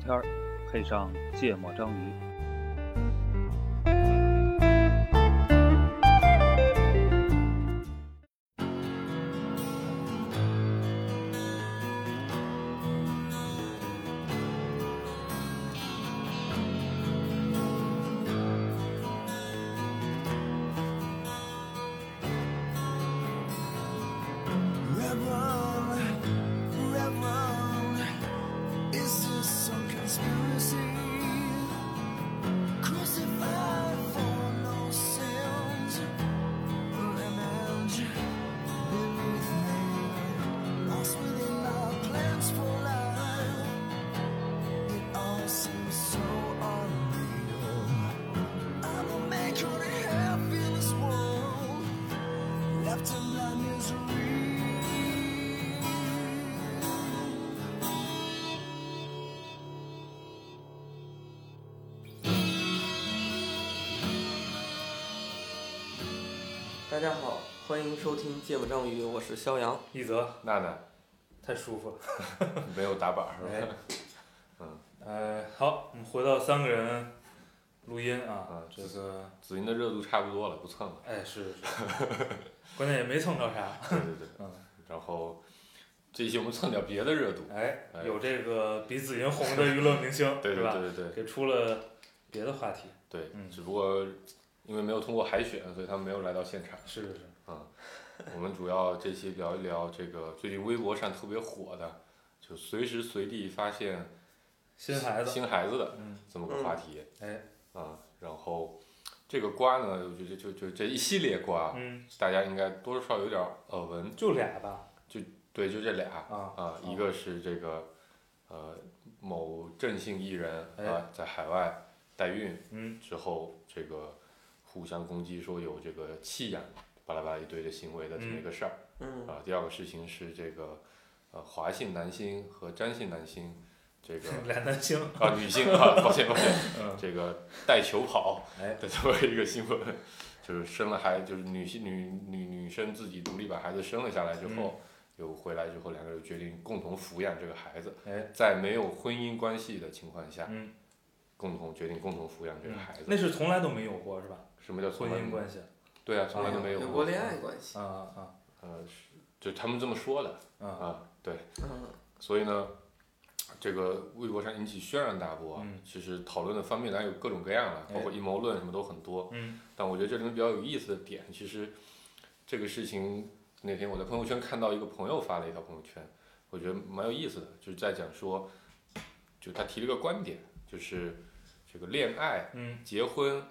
天儿，配上芥末章鱼。芥末章鱼》，我是肖阳。一泽娜娜太舒服了。没有打板儿是哎嗯？呃，好，我们回到三个人录音啊啊，这个，紫云的热度差不多了，不蹭了。哎，是是是，关键也没蹭着啥。对对对。嗯。然后这一期我们蹭点别的热度。哎，哎有这个比紫云红的 娱乐明星，对吧？对对对给出了别的话题。对嗯只不过因为没有通过海选，所以他们没有来到现场。是是是，我们主要这期聊一聊这个最近微博上特别火的，就随时随地发现新孩子。新孩子的嗯，这么个话题。哎。啊，然后这个瓜呢，我觉得就就这一系列瓜，嗯，大家应该多多少少有点耳闻。就俩吧。就对，就这俩。啊。啊，一个是这个，呃，某郑姓艺人哎啊，在海外代孕嗯之后，这个互相攻击说有这个弃养，巴拉巴拉一堆的行为的这么一个事儿嗯啊。第二个事情是这个，呃，华姓男星和詹姓男星，这个 俩男星。啊女性啊，抱歉抱歉，嗯。这个带球跑哎。的这么一个新闻，就是生了孩，就是女性女女女生自己独立把孩子生了下来之后。就回来之后，两个人决定共同抚养这个孩子，哎。在没有婚姻关系的情况下，嗯。共同决定共同抚养这个孩子。那是从来都没有过是吧？什么叫婚姻关系。对啊，从来都没有过。过恋爱关系。啊啊呃，是就他们这么说的啊。啊。啊，对，嗯所以呢，这个微博上引起轩然大波其实讨论的方面当然有各种各样了，哎包括阴谋论什么都很多。嗯。但我觉得这里面比较有意思的点，其实这个事情那天我在朋友圈看到一个朋友发了一条朋友圈，我觉得蛮有意思的，就是在讲说，就他提了个观点，就是这个恋爱、嗯，结婚、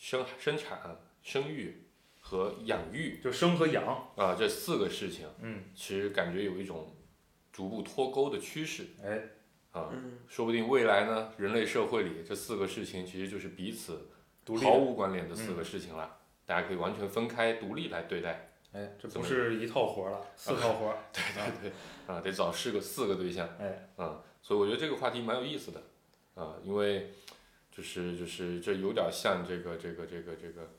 生生产、生育和养育就生和养。啊、这四个事情，嗯。其实感觉有一种逐步脱钩的趋势哎。啊。嗯说不定未来呢，人类社会里这四个事情其实就是彼此独立的。毫无关联的四个事情了，大家可以完全分开独立来对待。哎，这不是一套活了，四套活儿。对对对，啊，得找四个四个对象。哎。啊，所以我觉得这个话题蛮有意思的，啊，因为就是就是这有点像这个这个这个这个，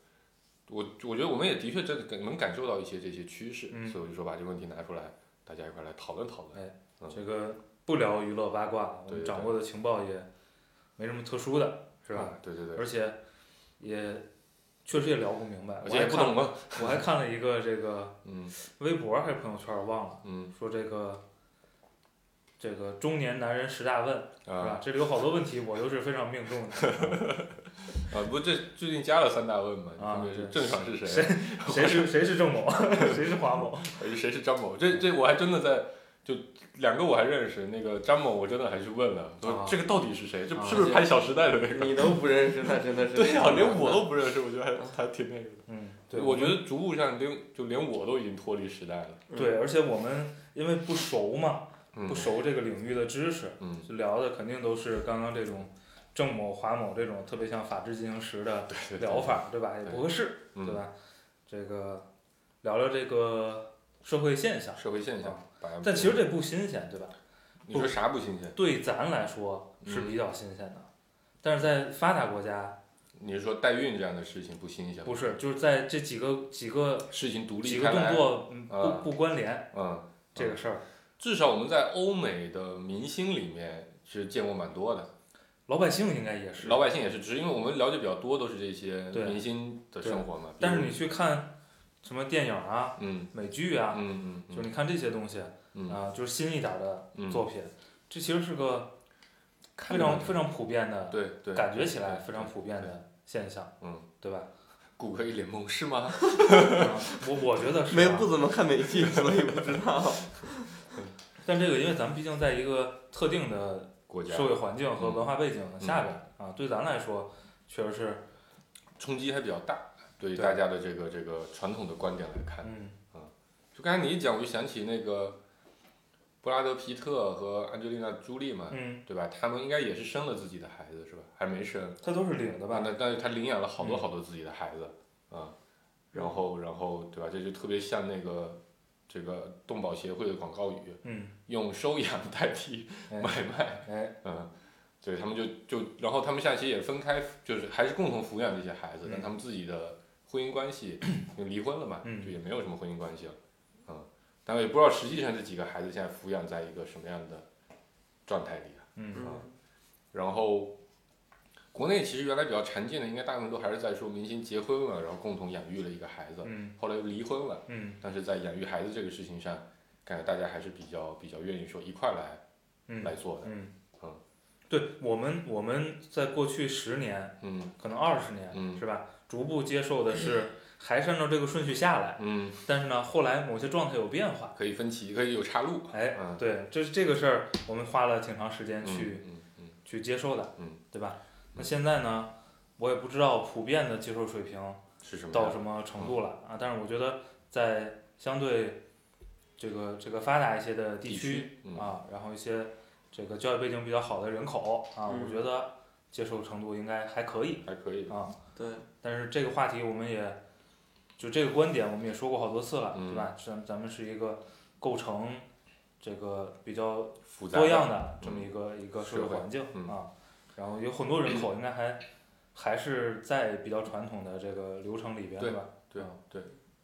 我我觉得我们也的确真的能感受到一些这些趋势，嗯所以我就说把这个问题拿出来，大家一块来讨论讨论。哎这个不聊娱乐八卦，我们掌握的情报也没什么特殊的，是吧？啊？对对对，而且也确实也聊不明白，而且也我还看不懂吗？我还看了一个这个 嗯微博还是朋友圈，我忘了，嗯说这个这个中年男人十大问，是吧啊？这里有好多问题，我都是非常命中的。啊，不，这最近加了三大问嘛，啊分别是郑爽是谁，谁是谁是郑某，谁是华某？还是谁是张某？这这我还真的在，就两个我还认识，那个张某我真的还去问了，说啊这个到底是谁？这啊是不是拍《小时代》的那个？你都不认识那，真的是。对呀、连我都不认识，我觉得还还挺那个的。嗯，对，我觉得逐步上连就连我都已经脱离时代了。对，而且我们因为不熟嘛，嗯不熟这个领域的知识，嗯，就聊的肯定都是刚刚这种郑某、华某这种特别像法制进行时的 对对疗法，对吧？也不合适，嗯对吧？这个聊聊这个社会现象，社会现象。把但其实这不新鲜，对吧？你说啥不新鲜？对咱来说是嗯比较新鲜的，但是在发达国家你是说代孕这样的事情不新鲜？不是，就是在这几个几个事情独几个立开来。动作嗯啊不不关联嗯，这个事儿，至少我们在欧美的明星里面，是见过蛮多的。老百姓应该也是。老百姓也是，只是因为我们了解比较多，都是这些明星的生活嘛。但是你去看什么电影啊、嗯美剧啊，嗯嗯就是你看这些东西嗯啊，就是新一点的嗯作品，这其实是个非常非常普遍的，对对，感觉起来非常普遍的现象，嗯，对吧？谷歌一脸懵是吗？啊 我我觉得是啊没不怎么看美剧，所以不知道。但这个因为咱们毕竟在一个特定的国家社会环境和嗯文化背景下边啊，对咱来说确实是，冲击还比较大，对于大家的这个这个传统的观点来看。嗯就刚才你一讲，我就想起那个布拉德皮特和安吉丽娜朱莉嘛，嗯，对吧？他们应该也是生了自己的孩子是吧？还没生，他都是领的啊，吧？那但是他领养了好多嗯好多自己的孩子，啊，然后然后对吧？这就特别像那个这个动保协会的广告语，嗯，用收养 代替哎买卖，哎，嗯，对他们就就然后他们下期也分开，就是还是共同抚养这些孩子，嗯。但他们自己的婚姻关系就离婚了嘛，嗯就也没有什么婚姻关系了，嗯，但我也不知道实际上这几个孩子现在抚养在一个什么样的状态里嗯。然后，国内其实原来比较常见的，应该大部分都还是在说明星结婚了，然后共同养育了一个孩子，嗯。后来又离婚了，嗯。但是在养育孩子这个事情上，感觉大家还是比较比较愿意说一块儿来、嗯来做的，嗯。嗯，对我们我们在过去十年，嗯。可能二十年，嗯。是吧？逐步接受的是还是按照这个顺序下来，嗯，但是呢，后来某些状态有变化。可以分歧，可以有岔路，哎，嗯。对，这是这个事儿，我们花了挺长时间嗯去、去接受的，嗯。对吧？那现在呢，我也不知道普遍的接受水平是什么？到什么程度了啊，但是我觉得在相对这个这个发达一些的地地区啊，然后一些这个教育背景比较好的人口啊，嗯我觉得接受程度应该还可以还可以，啊。对，但是这个话题我们也，就这个观点我们也说过好多次了，嗯对吧？咱咱们是一个构成这个比较多样的，这么一个、一个社会社会环境、嗯啊，然后有很多人口应该还还是在比较传统的这个流程里边，对吧？对啊对，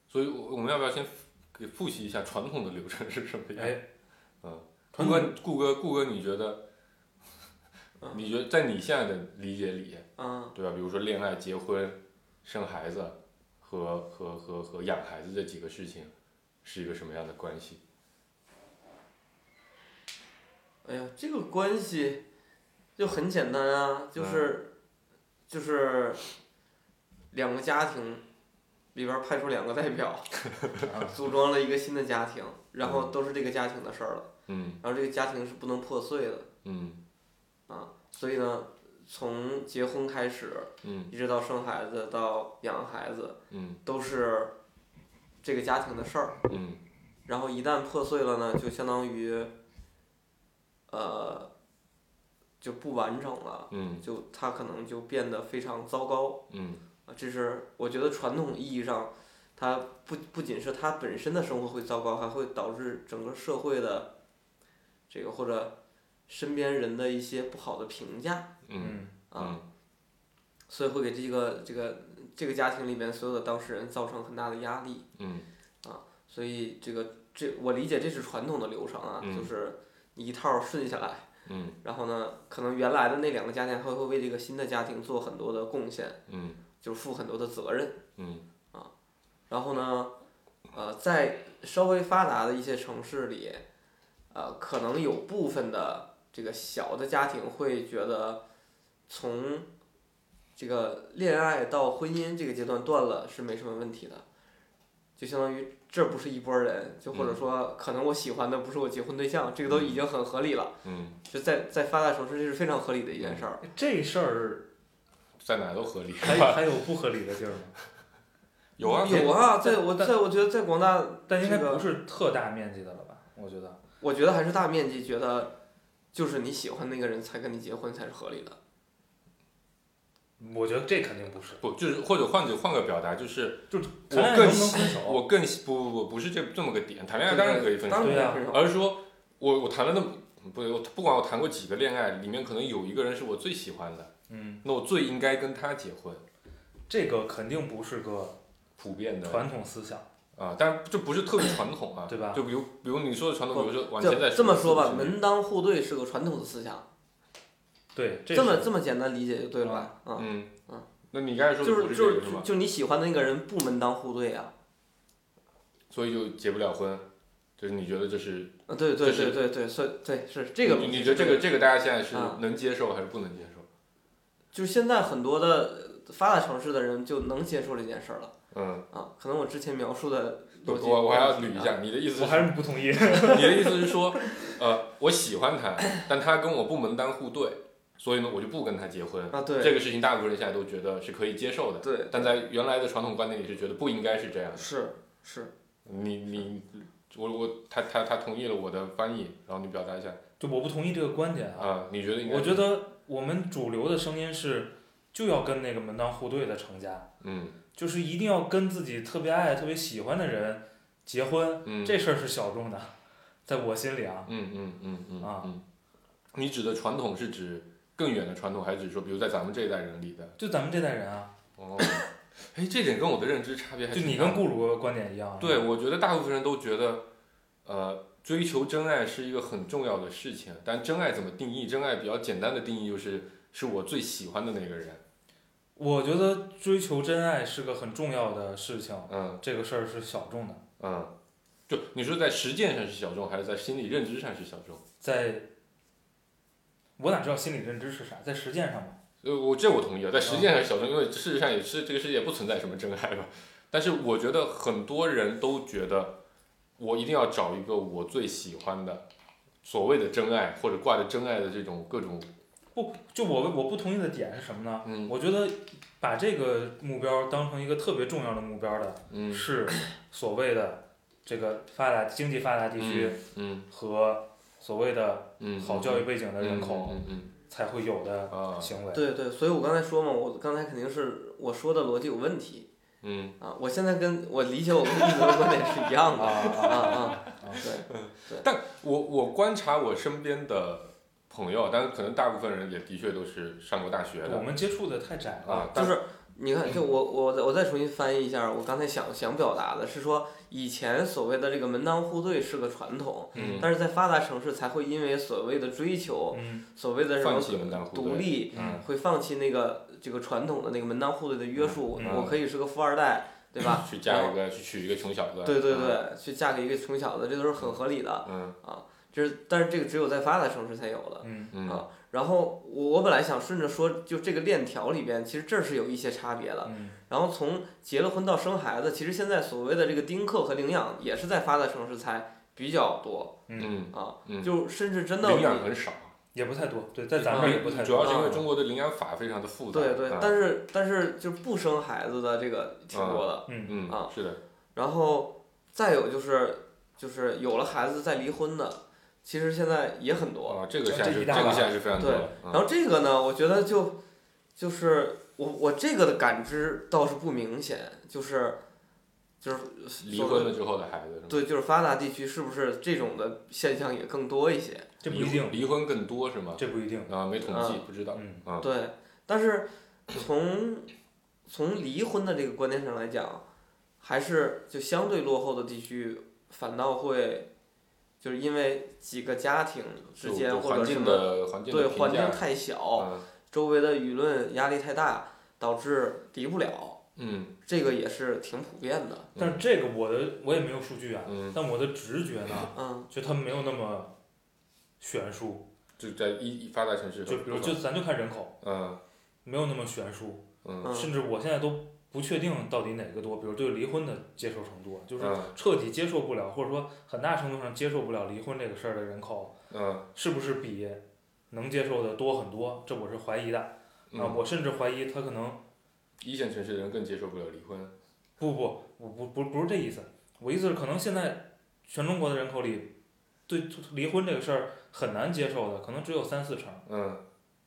所以我我们要不要先给复习一下传统的流程是什么样？哎，嗯，顾哥，顾哥，顾哥，你觉得？嗯你觉得在你现在的理解里，嗯对吧？比如说恋爱、结婚、生孩子和和和和养孩子这几个事情，是一个什么样的关系？哎呀，这个关系就很简单啊，就是、就是两个家庭里边派出两个代表，啊组装了一个新的家庭，然后都是这个家庭的事儿了，嗯。然后这个家庭是不能破碎的嗯。啊，所以呢，从结婚开始，嗯。一直到生孩子到养孩子，嗯。都是这个家庭的事儿。嗯。然后一旦破碎了呢，就相当于，呃，就不完整了，嗯就它可能就变得非常糟糕嗯啊。这是我觉得传统意义上，它不不仅是它本身的生活会糟糕，还会导致整个社会的这个或者身边人的一些不好的评价嗯嗯啊，所以会给这个这个这个家庭里面所有的当事人造成很大的压力。嗯所以这个这我理解这是传统的流程啊，嗯就是你一套顺下来，嗯。然后呢，可能原来的那两个家庭还会为这个新的家庭做很多的贡献，嗯。就是负很多的责任。嗯。啊然后呢，呃，在稍微发达的一些城市里，呃，可能有部分的这个小的家庭会觉得，从这个恋爱到婚姻这个阶段断了是没什么问题的，就相当于这不是一拨人，就或者说可能我喜欢的不是我结婚对象，这个都已经很合理了，嗯，就在在发达城市这是非常合理的一件事儿。这事儿在哪都合理。还 有还有不合理的地儿吗？有啊，有啊，在我在我觉得在广大但应该不是特大面积的了吧？我觉得，我觉得还是大面积觉得，就是你喜欢那个人才跟你结婚才是合理的。我觉得这肯定不是。不就是或者换者换个表达，就是就是我更喜分手？我更喜不不不不是这这么个点，谈恋爱当然可以分手当，然对啊可以分。而是说我我谈了那么不我不管我谈过几个恋爱，里面可能有一个人是我最喜欢的，嗯，那我最应该跟他结婚，这个肯定不是个普遍的传统思想，啊，但这不是特别传统啊，对吧就比如比如你说的传统，比如说往前再这么说吧，门当户对是个传统的思想，对，这这么这么简单理解就对了吧？啊，嗯嗯，那你刚才说的不就是就是就你喜欢的那个人不门当户对啊。所以就结不了婚，就是你觉得这是啊，对对对对对，所以对是这个你你觉得这个这个大家现在是啊能接受还是不能接受？就是现在很多的发达城市的人就能接受这件事儿了嗯，啊。可能我之前描述的我逻辑我我还要捋一下，你的意思我还是不同意。你的意思是说，呃，我喜欢他，但他跟我不门当户对，所以呢，我就不跟他结婚。啊，对这个事情大部分人现在都觉得是可以接受的，对但在原来的传统观念里是觉得不应该是这样的。是是，你你我我他他他同意了我的翻译，然后你表达一下就我不同意这个观点啊。啊、你觉得应该？我觉得我们主流的声音是，就要跟那个门当户对的成家，嗯就是一定要跟自己特别爱、特别喜欢的人结婚，嗯这事儿是小众的，在我心里啊。嗯嗯嗯嗯啊嗯，你指的传统是指更远的传统，还是说比如在咱们这一代人里的？就咱们这代人啊，哦，哎，这点跟我的认知差别还就你跟顾鲁观点一样啊。对，我觉得大部分人都觉得，呃，追求真爱是一个很重要的事情。但真爱怎么定义？真爱比较简单的定义就是，是我最喜欢的那个人。我觉得追求真爱是个很重要的事情，嗯这个事儿是小众的，嗯，就你说在实践上是小众，还是在心理认知上是小众？在，我哪知道心理认知是啥，在实践上嘛。呃，我这我同意啊，在实践上小众，因为事实上也是这个世界不存在什么真爱吧。但是我觉得很多人都觉得，我一定要找一个我最喜欢的，所谓的真爱，或者挂着真爱的这种各种，不，就我我不同意的点是什么呢？嗯我觉得把这个目标当成一个特别重要的目标的，嗯是所谓的这个发达经济发达地区嗯和所谓的嗯，好教育背景的人口嗯嗯才会有的行为。对对，所以我刚才说嘛，我刚才肯定是我说的逻辑有问题嗯啊。我现在跟我理解我跟一泽的观点是一样的啊啊啊啊，啊！对，我我观察我身边的朋友，但是可能大部分人也的确都是上过大学的我们接触的太窄了。啊，就是你看，就我我再我再重新翻译一下，我刚才想想表达的是说，以前所谓的这个门当户对是个传统，嗯但是在发达城市才会因为所谓的追求，嗯，所谓的什么独立，嗯会放弃那个这个传统的那个门当户对的约束，嗯我可以是个富二代，对吧？去嫁一个去娶一个穷小子，对对嗯，对，去嫁给一个穷小子，这都是很合理的。嗯这是，但是这个只有在发达城市才有的。嗯嗯啊然后我我本来想顺着说，就这个链条里边，其实这儿是有一些差别的。嗯然后从结了婚到生孩子，其实现在所谓的这个丁克和领养，也是在发达城市才比较多嗯啊。嗯，就甚至真的领养很少，也不太多，对，在咱们这儿也不太多。主要是因为啊中国的领养法非常的复杂，对对啊，但是但是就不生孩子的这个挺多的。嗯嗯啊是的，然后再有就是就是有了孩子再离婚的，其实现在也很多。啊，这个现在是这个现在是非常多对然后这个呢，我觉得就就是我我这个的感知倒是不明显，就是就是离所谓婚了之后的孩子？对，就是发达地区是不是这种的现象也更多一些？这不一定，离婚更多是吗？这不一定。啊，没统计，不知道。嗯啊，对，但是从从离婚的这个观念上来讲，还是就相对落后的地区，反倒会就是因为几个家庭之间环境或者什么对环境太小，嗯周围的舆论压力太大，导致离不了，嗯这个也是挺普遍的。但是这个我的我也没有数据啊，嗯，但我的直觉呢，嗯就它没有那么悬殊。就在一一发达城市和就比如就咱就看人口，嗯没有那么悬殊，嗯嗯甚至我现在都不确定到底哪个多。比如对离婚的接受程度，就是嗯彻底接受不了，或者说很大程度上接受不了离婚这个事儿的人口，嗯是不是比能接受的多很多？这我是怀疑的啊！嗯，我甚至怀疑他可能一线城市的人更接受不了离婚。不不我不不不是这意思，我意思是可能现在全中国的人口里，对离婚这个事儿很难接受的，可能只有三四成嗯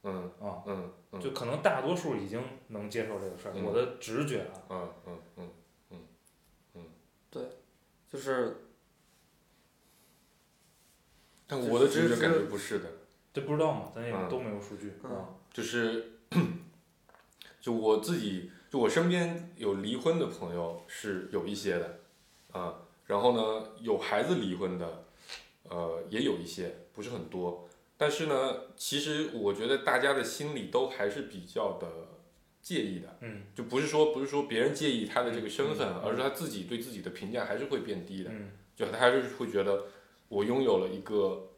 嗯啊，嗯嗯就可能大多数已经能接受这个事儿。嗯我的直觉啊，嗯嗯嗯嗯嗯。对就是但我的直觉只感觉不是的，这不知道嘛，咱也嗯都没有数据嗯啊。就是就我自己，就我身边有离婚的朋友是有一些的，啊，然后呢，有孩子离婚的，呃，也有一些，不是很多，但是呢，其实我觉得大家的心里都还是比较的介意的，嗯就不是说不是说别人介意他的这个身份，嗯嗯而是他自己对自己的评价还是会变低的，嗯就他还是会觉得我拥有了一个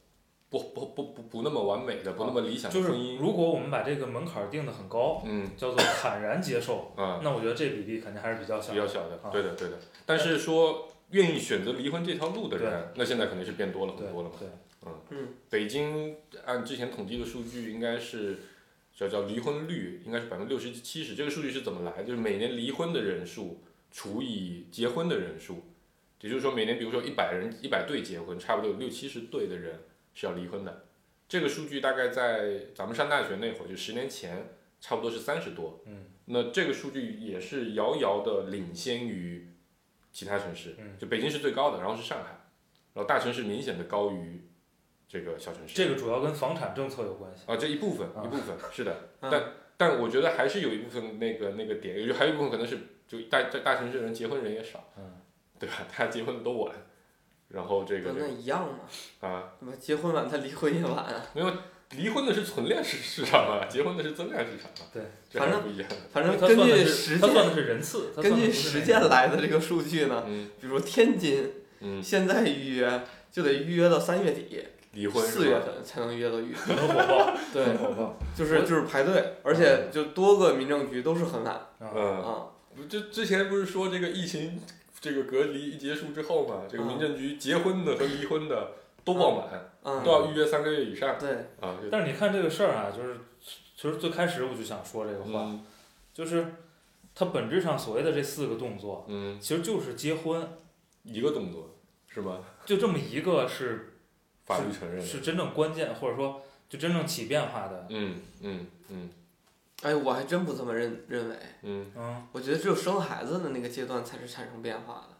不不不不不那么完美的、不那么理想的就是婚姻，如果我们把这个门槛定的很高，嗯叫做坦然接受，啊、那我觉得这比例肯定还是比较小的。比较小的，啊对的对的。但是说愿意选择离婚这条路的人，那现在肯定是变多了很多了嘛。对，北京按之前统计的数据，应该是叫叫离婚率，应该是百分之六十七十。这个数据是怎么来？就是每年离婚的人数除以结婚的人数，也就是说每年比如说一百人一百对结婚，差不多有六七十对的人是要离婚的。这个数据大概在咱们上大学那会儿，就十年前，差不多是三十多。嗯。那这个数据也是遥遥的领先于其他城市，嗯就北京是最高的，然后是上海，然后大城市明显的高于这个小城市。这个主要跟房产政策有关系。啊，这一部分啊一部分是的，嗯但但我觉得还是有一部分那个那个点，就还有一部分可能是就大大大城市人结婚人也少，嗯，对吧？大家结婚的都晚，然后这个跟那一样嘛，啊，结婚晚他离婚也晚啊？没有离婚的是存量市市场啊，结婚的是增量市场啊，对，反正不一样。反正根据实践，他算的是人次，根据实践来的这个数据呢，嗯比如天津嗯，现在预约就得预约到三月底，离婚四月？份才能约到预约。很火爆，对。就是就是排队，而且就多个民政局都是很晚啊，嗯，啊。不这之前不是说这个疫情这个隔离一结束之后嘛，这个嗯民政局结婚的和离婚的都爆满，嗯都，要预约三个月以上对，啊。但是你看这个事儿啊，就是其实最开始我就想说这个话，嗯就是它本质上所谓的这四个动作，嗯，其实就是结婚，一个动作是吧？就这么一个是法律承认的。是真正关键，或者说就真正起变化的。嗯嗯嗯哎，我还真不这么认认为，嗯嗯，我觉得只有生孩子的那个阶段才是产生变化的。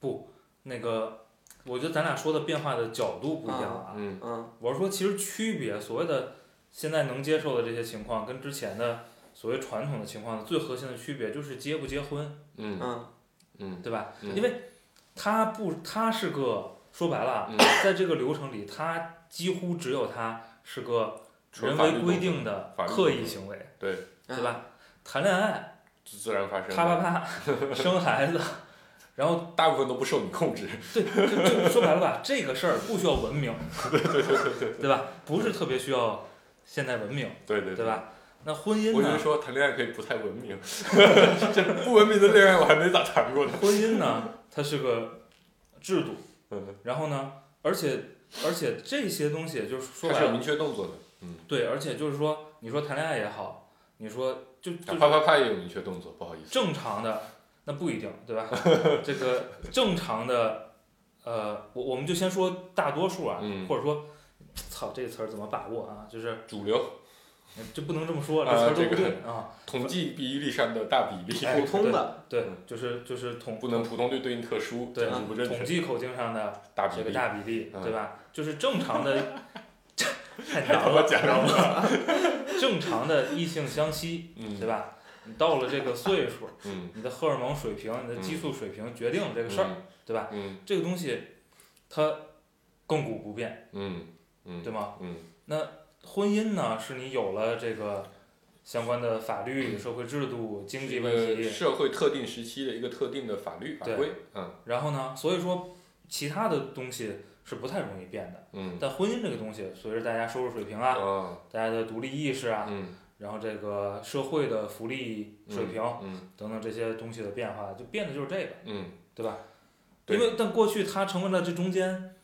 不那个，我觉得咱俩说的变化的角度不一样啊。嗯嗯我是说，其实区别，所谓的现在能接受的这些情况，跟之前的所谓传统的情况的最核心的区别，就是结不结婚，嗯嗯嗯对吧？嗯因为他不，他是个说白了在这个流程里，它几乎只有它是个人为规定的刻意行为，对，嗯对吧？谈恋爱，自自然发生的。啪啪啪，生孩子，然后大部分都不受你控制。对，就就说白了吧，这个事儿不需要文明，对吧？不是特别需要现代文明，对对对？吧？那婚姻呢？我只是说谈恋爱可以不太文明，这不文明的恋爱我还没咋谈过呢。婚姻呢，它是个制度，嗯，然后呢，而且而且这些东西就是说白了它是有明，确动作的。嗯，对，而且就是说，你说谈恋爱也好，你说就就啊啪啪啪也有明确动作，不好意思。正常的那不一定，对吧？这个正常的，呃，我我们就先说大多数啊，嗯或者说，操，这个词儿怎么把握啊？就是主流就不能这么说，啊这词儿都不这个对啊。统计比例上的大比例，哎普通的，对，就是就是统不能普通对对应特殊，对统计口径上的这个大比例。大比例，嗯对吧？就是正常的，太难了，讲知道吗？正常的异性相吸，嗯对吧？你到了这个岁数，嗯你的荷尔蒙水平、你的激素水平决定了这个事儿，对吧？嗯这个东西它亘古不变，嗯嗯，对吗？嗯婚姻呢，是你有了这个相关的法律、社会制度、经济问题，社会特定时期的一个特定的法律法规，嗯然后呢，所以说其他的东西是不太容易变的。嗯但婚姻这个东西，随着大家收入水平啊，啊大家的独立意识啊，嗯然后这个社会的福利水平嗯等等这些东西的变化，就变的就是这个，嗯对吧？对因为但过去它成为了这中间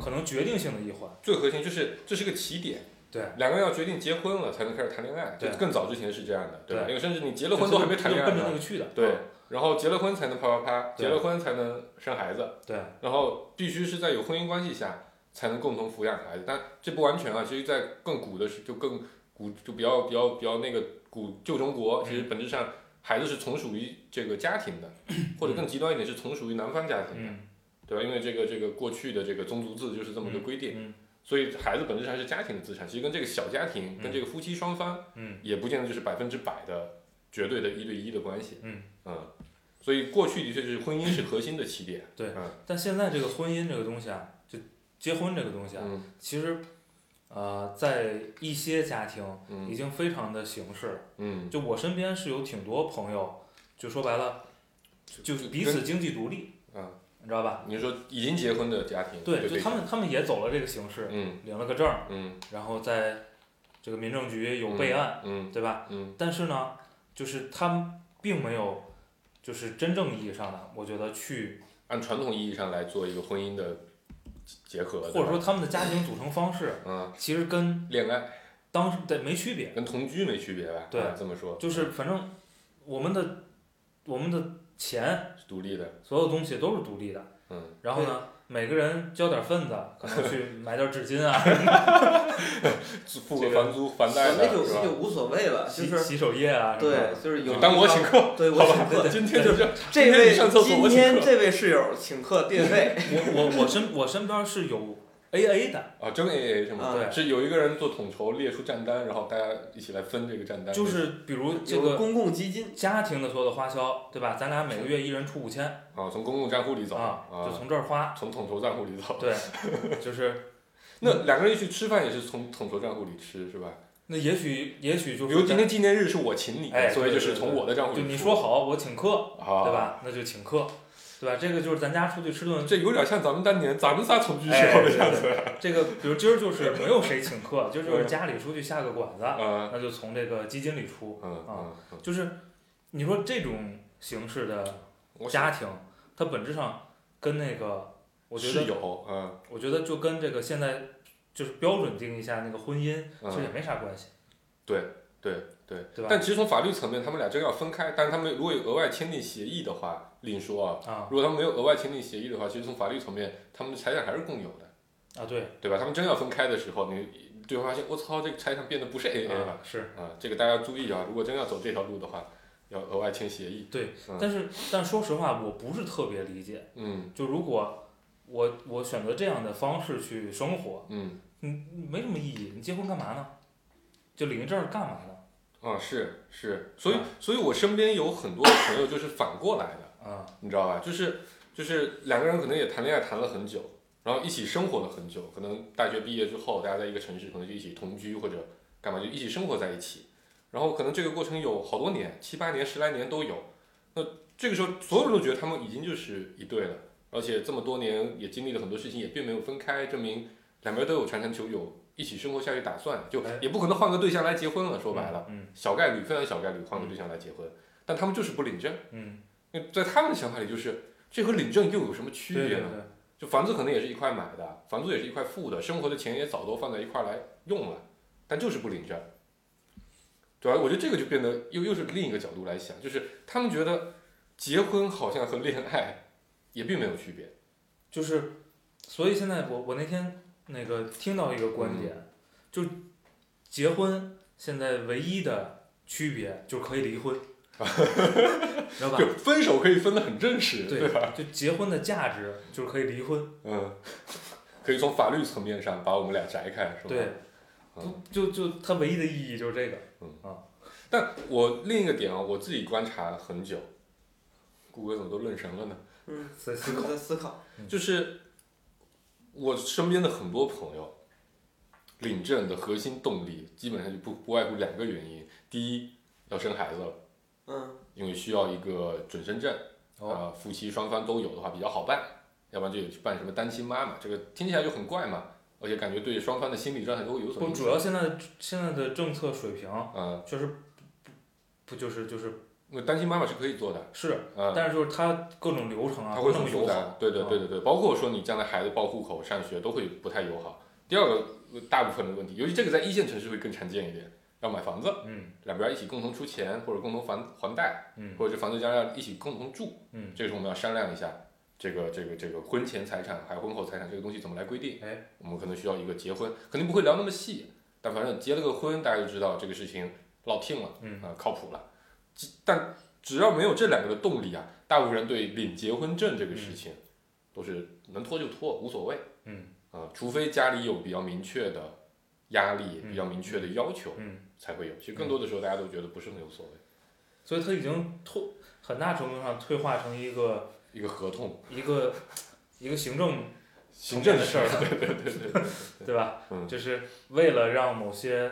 可能决定性的一环。最核心就是这是个起点。对，两个人要决定结婚了，才能开始谈恋爱。对就更早之前是这样的，对吧？对因为甚至你结了婚都还没谈恋爱呢奔着那个，去的。对，然后结了婚才能啪啪啪，结了婚才能生孩子，对然后必须是在有婚姻关系下才能共同抚养孩子。但这不完全啊，其实，在更古的时就更古就比较比较比较那个古旧中国，其实本质上孩子是从属于这个家庭的，或者更极端一点是从属于男方家庭的，嗯对吧？因为这个这个过去的这个宗族制就是这么个规定。嗯所以孩子本质上是家庭的资产，其实跟这个小家庭、嗯跟这个夫妻双方嗯也不见得就是百分之百的绝对的一对一的关系。嗯所以过去的确是婚姻是核心的起点。对嗯但现在这个婚姻这个东西啊，就结婚这个东西啊，嗯其实，呃，在一些家庭已嗯经非常的形式，嗯，就我身边是有挺多朋友，就说白了，就是彼此经济独立，啊，你知道吧？你说已经结婚的家庭，对，就他们，他们也走了这个形式，嗯领了个证儿，嗯然后在这个民政局有备案，嗯对吧？嗯但是呢，就是他们并没有，就是真正意义上的，我觉得去，按传统意义上来做一个婚姻的结合，或者说他们的家庭组成方式，嗯，其实跟恋爱当时对没区别，跟同居没区别吧？对啊这么说就是反正我们的我们的钱是独立的，所有东西都是独立的，嗯，然后呢，每个人交点份子，可能去买点纸巾啊，付这个个房租房贷那就的是吧？那就无所谓了，就是洗洗手液啊，什么对，就是有就当我请客，对我请 客，今天就这，这位今天这位室友请客垫费，我我我身我身边是有 A A 的，啊，真 A A 是吗？对是有一个人做统筹列出账单，然后大家一起来分这个账单。就是比如这个公共基金，家庭的所有的花销，对吧？咱俩每个月一人出五千啊，从公共账户里走啊，啊就，从这儿花，从统筹账户里走。对，就是 那两个人一起吃饭也是从统筹账户里吃是吧？那也许也许就是比如今天纪念日是我请你哎，所以就是从我的账户里。就你说好我请客，啊，对？吧？那就请客，对吧？这个就是咱家出去吃顿，这有点像咱们当年咱们仨同居时哎，候的样子。对这个比如今儿就是没有谁请客，今儿就是家里出去下个馆子，嗯那就从这个基金里出，嗯啊嗯嗯，就是你说这种形式的家庭，它本质上跟那个，我觉得，有，嗯我觉得就跟这个现在就是标准定义下那个婚姻，其实也嗯，没啥关系，对对。对吧？但其实从法律层面，他们俩真要分开，但是他们如果有额外签订协议的话，另说啊。啊如果他们没有额外签订协议的话，其实从法律层面，他们的财产还是共有的，啊，对，对吧？他们真要分开的时候，你对方发现我操，这个财产变得不是 A A 了啊是，啊，这个大家注意啊！如果真要走这条路的话，要额外签协议。对嗯，但是但说实话，我不是特别理解，嗯就如果我我选择这样的方式去生活，嗯嗯，没什么意义，你结婚干嘛呢？就领一证干嘛呢？啊，是是，所以啊所以我身边有很多朋友就是反过来的，啊，你知道吧？就是就是两个人可能也谈恋爱谈了很久，然后一起生活了很久，可能大学毕业之后，大家在一个城市，可能就一起同居或者干嘛，就一起生活在一起。然后可能这个过程有好多年，七八年、十来年都有。那这个时候，所有人都觉得他们已经就是一对了，而且这么多年也经历了很多事情，也并没有分开，证明两个人都有传承久，有一起生活下去打算，就哎也不可能换个对象来结婚了。说白了，嗯小概率，非常小概率换个对象来结婚，但他们就是不领证。嗯，那在他们的想法里，就是这和领证又有什么区别呢？对对对，就房子可能也是一块买的，房租也是一块付的，生活的钱也早都放在一块来用了，但就是不领证。对吧？我觉得这个就变得又又是另一个角度来想，就是他们觉得结婚好像和恋爱也并没有区别。就是，所以现在我我那天那个听到一个观点，嗯就结婚现在唯一的区别就是可以离婚，知道吧？就分手可以分得很正式，对吧？就结婚的价值就是可以离婚，嗯，可以从法律层面上把我们俩摘开，是吧？对，嗯就就它唯一的意义就是这个，嗯但我另一个点啊，我自己观察了很久，顾哥怎么都愣神了呢？嗯，在思 考我，在思考，就是我身边的很多朋友，领证的核心动力基本上就不不外乎两个原因：第一，要生孩子了，嗯，因为需要一个准生证，哦。啊、夫妻双方都有的话比较好办，要不然就有去办什么单亲妈妈，这个听起来就很怪嘛，而且感觉对双方的心理状态都会有所不，影响。主要现在现在的政策水平嗯，确实不不就是就是那单亲妈妈是可以做的，是，嗯，但是就是它各种流程啊它不那么友会很复杂好，，对对对对对，包括说你将来孩子报户口、上学都会不太友好。第二个，呃大部分的问题，尤其这个在一线城市会更常见一点，要买房子，嗯两边一起共同出钱，或者共同还还贷，嗯或者这房子将来要一起共同住，嗯，这个时候我们要商量一下，这个这个这个婚前财产还有婚后财产这个东西怎么来规定？哎，我们可能需要一个结婚，肯定不会聊那么细，但反正结了个婚，大家就知道这个事情落听了，嗯啊、靠谱了。只但只要没有这两个的动力啊，大部分人对领结婚证这个事情都是能拖就拖，无所谓。嗯啊、除非家里有比较明确的压力、嗯比较明确的要求，嗯，才会有。其实更多的时候，大家都觉得不是很有所谓，所以它已经退很大程度上退化成一个一个合同，一个一个行政行政的事儿了，对对对对对，对吧？嗯就是为了让某些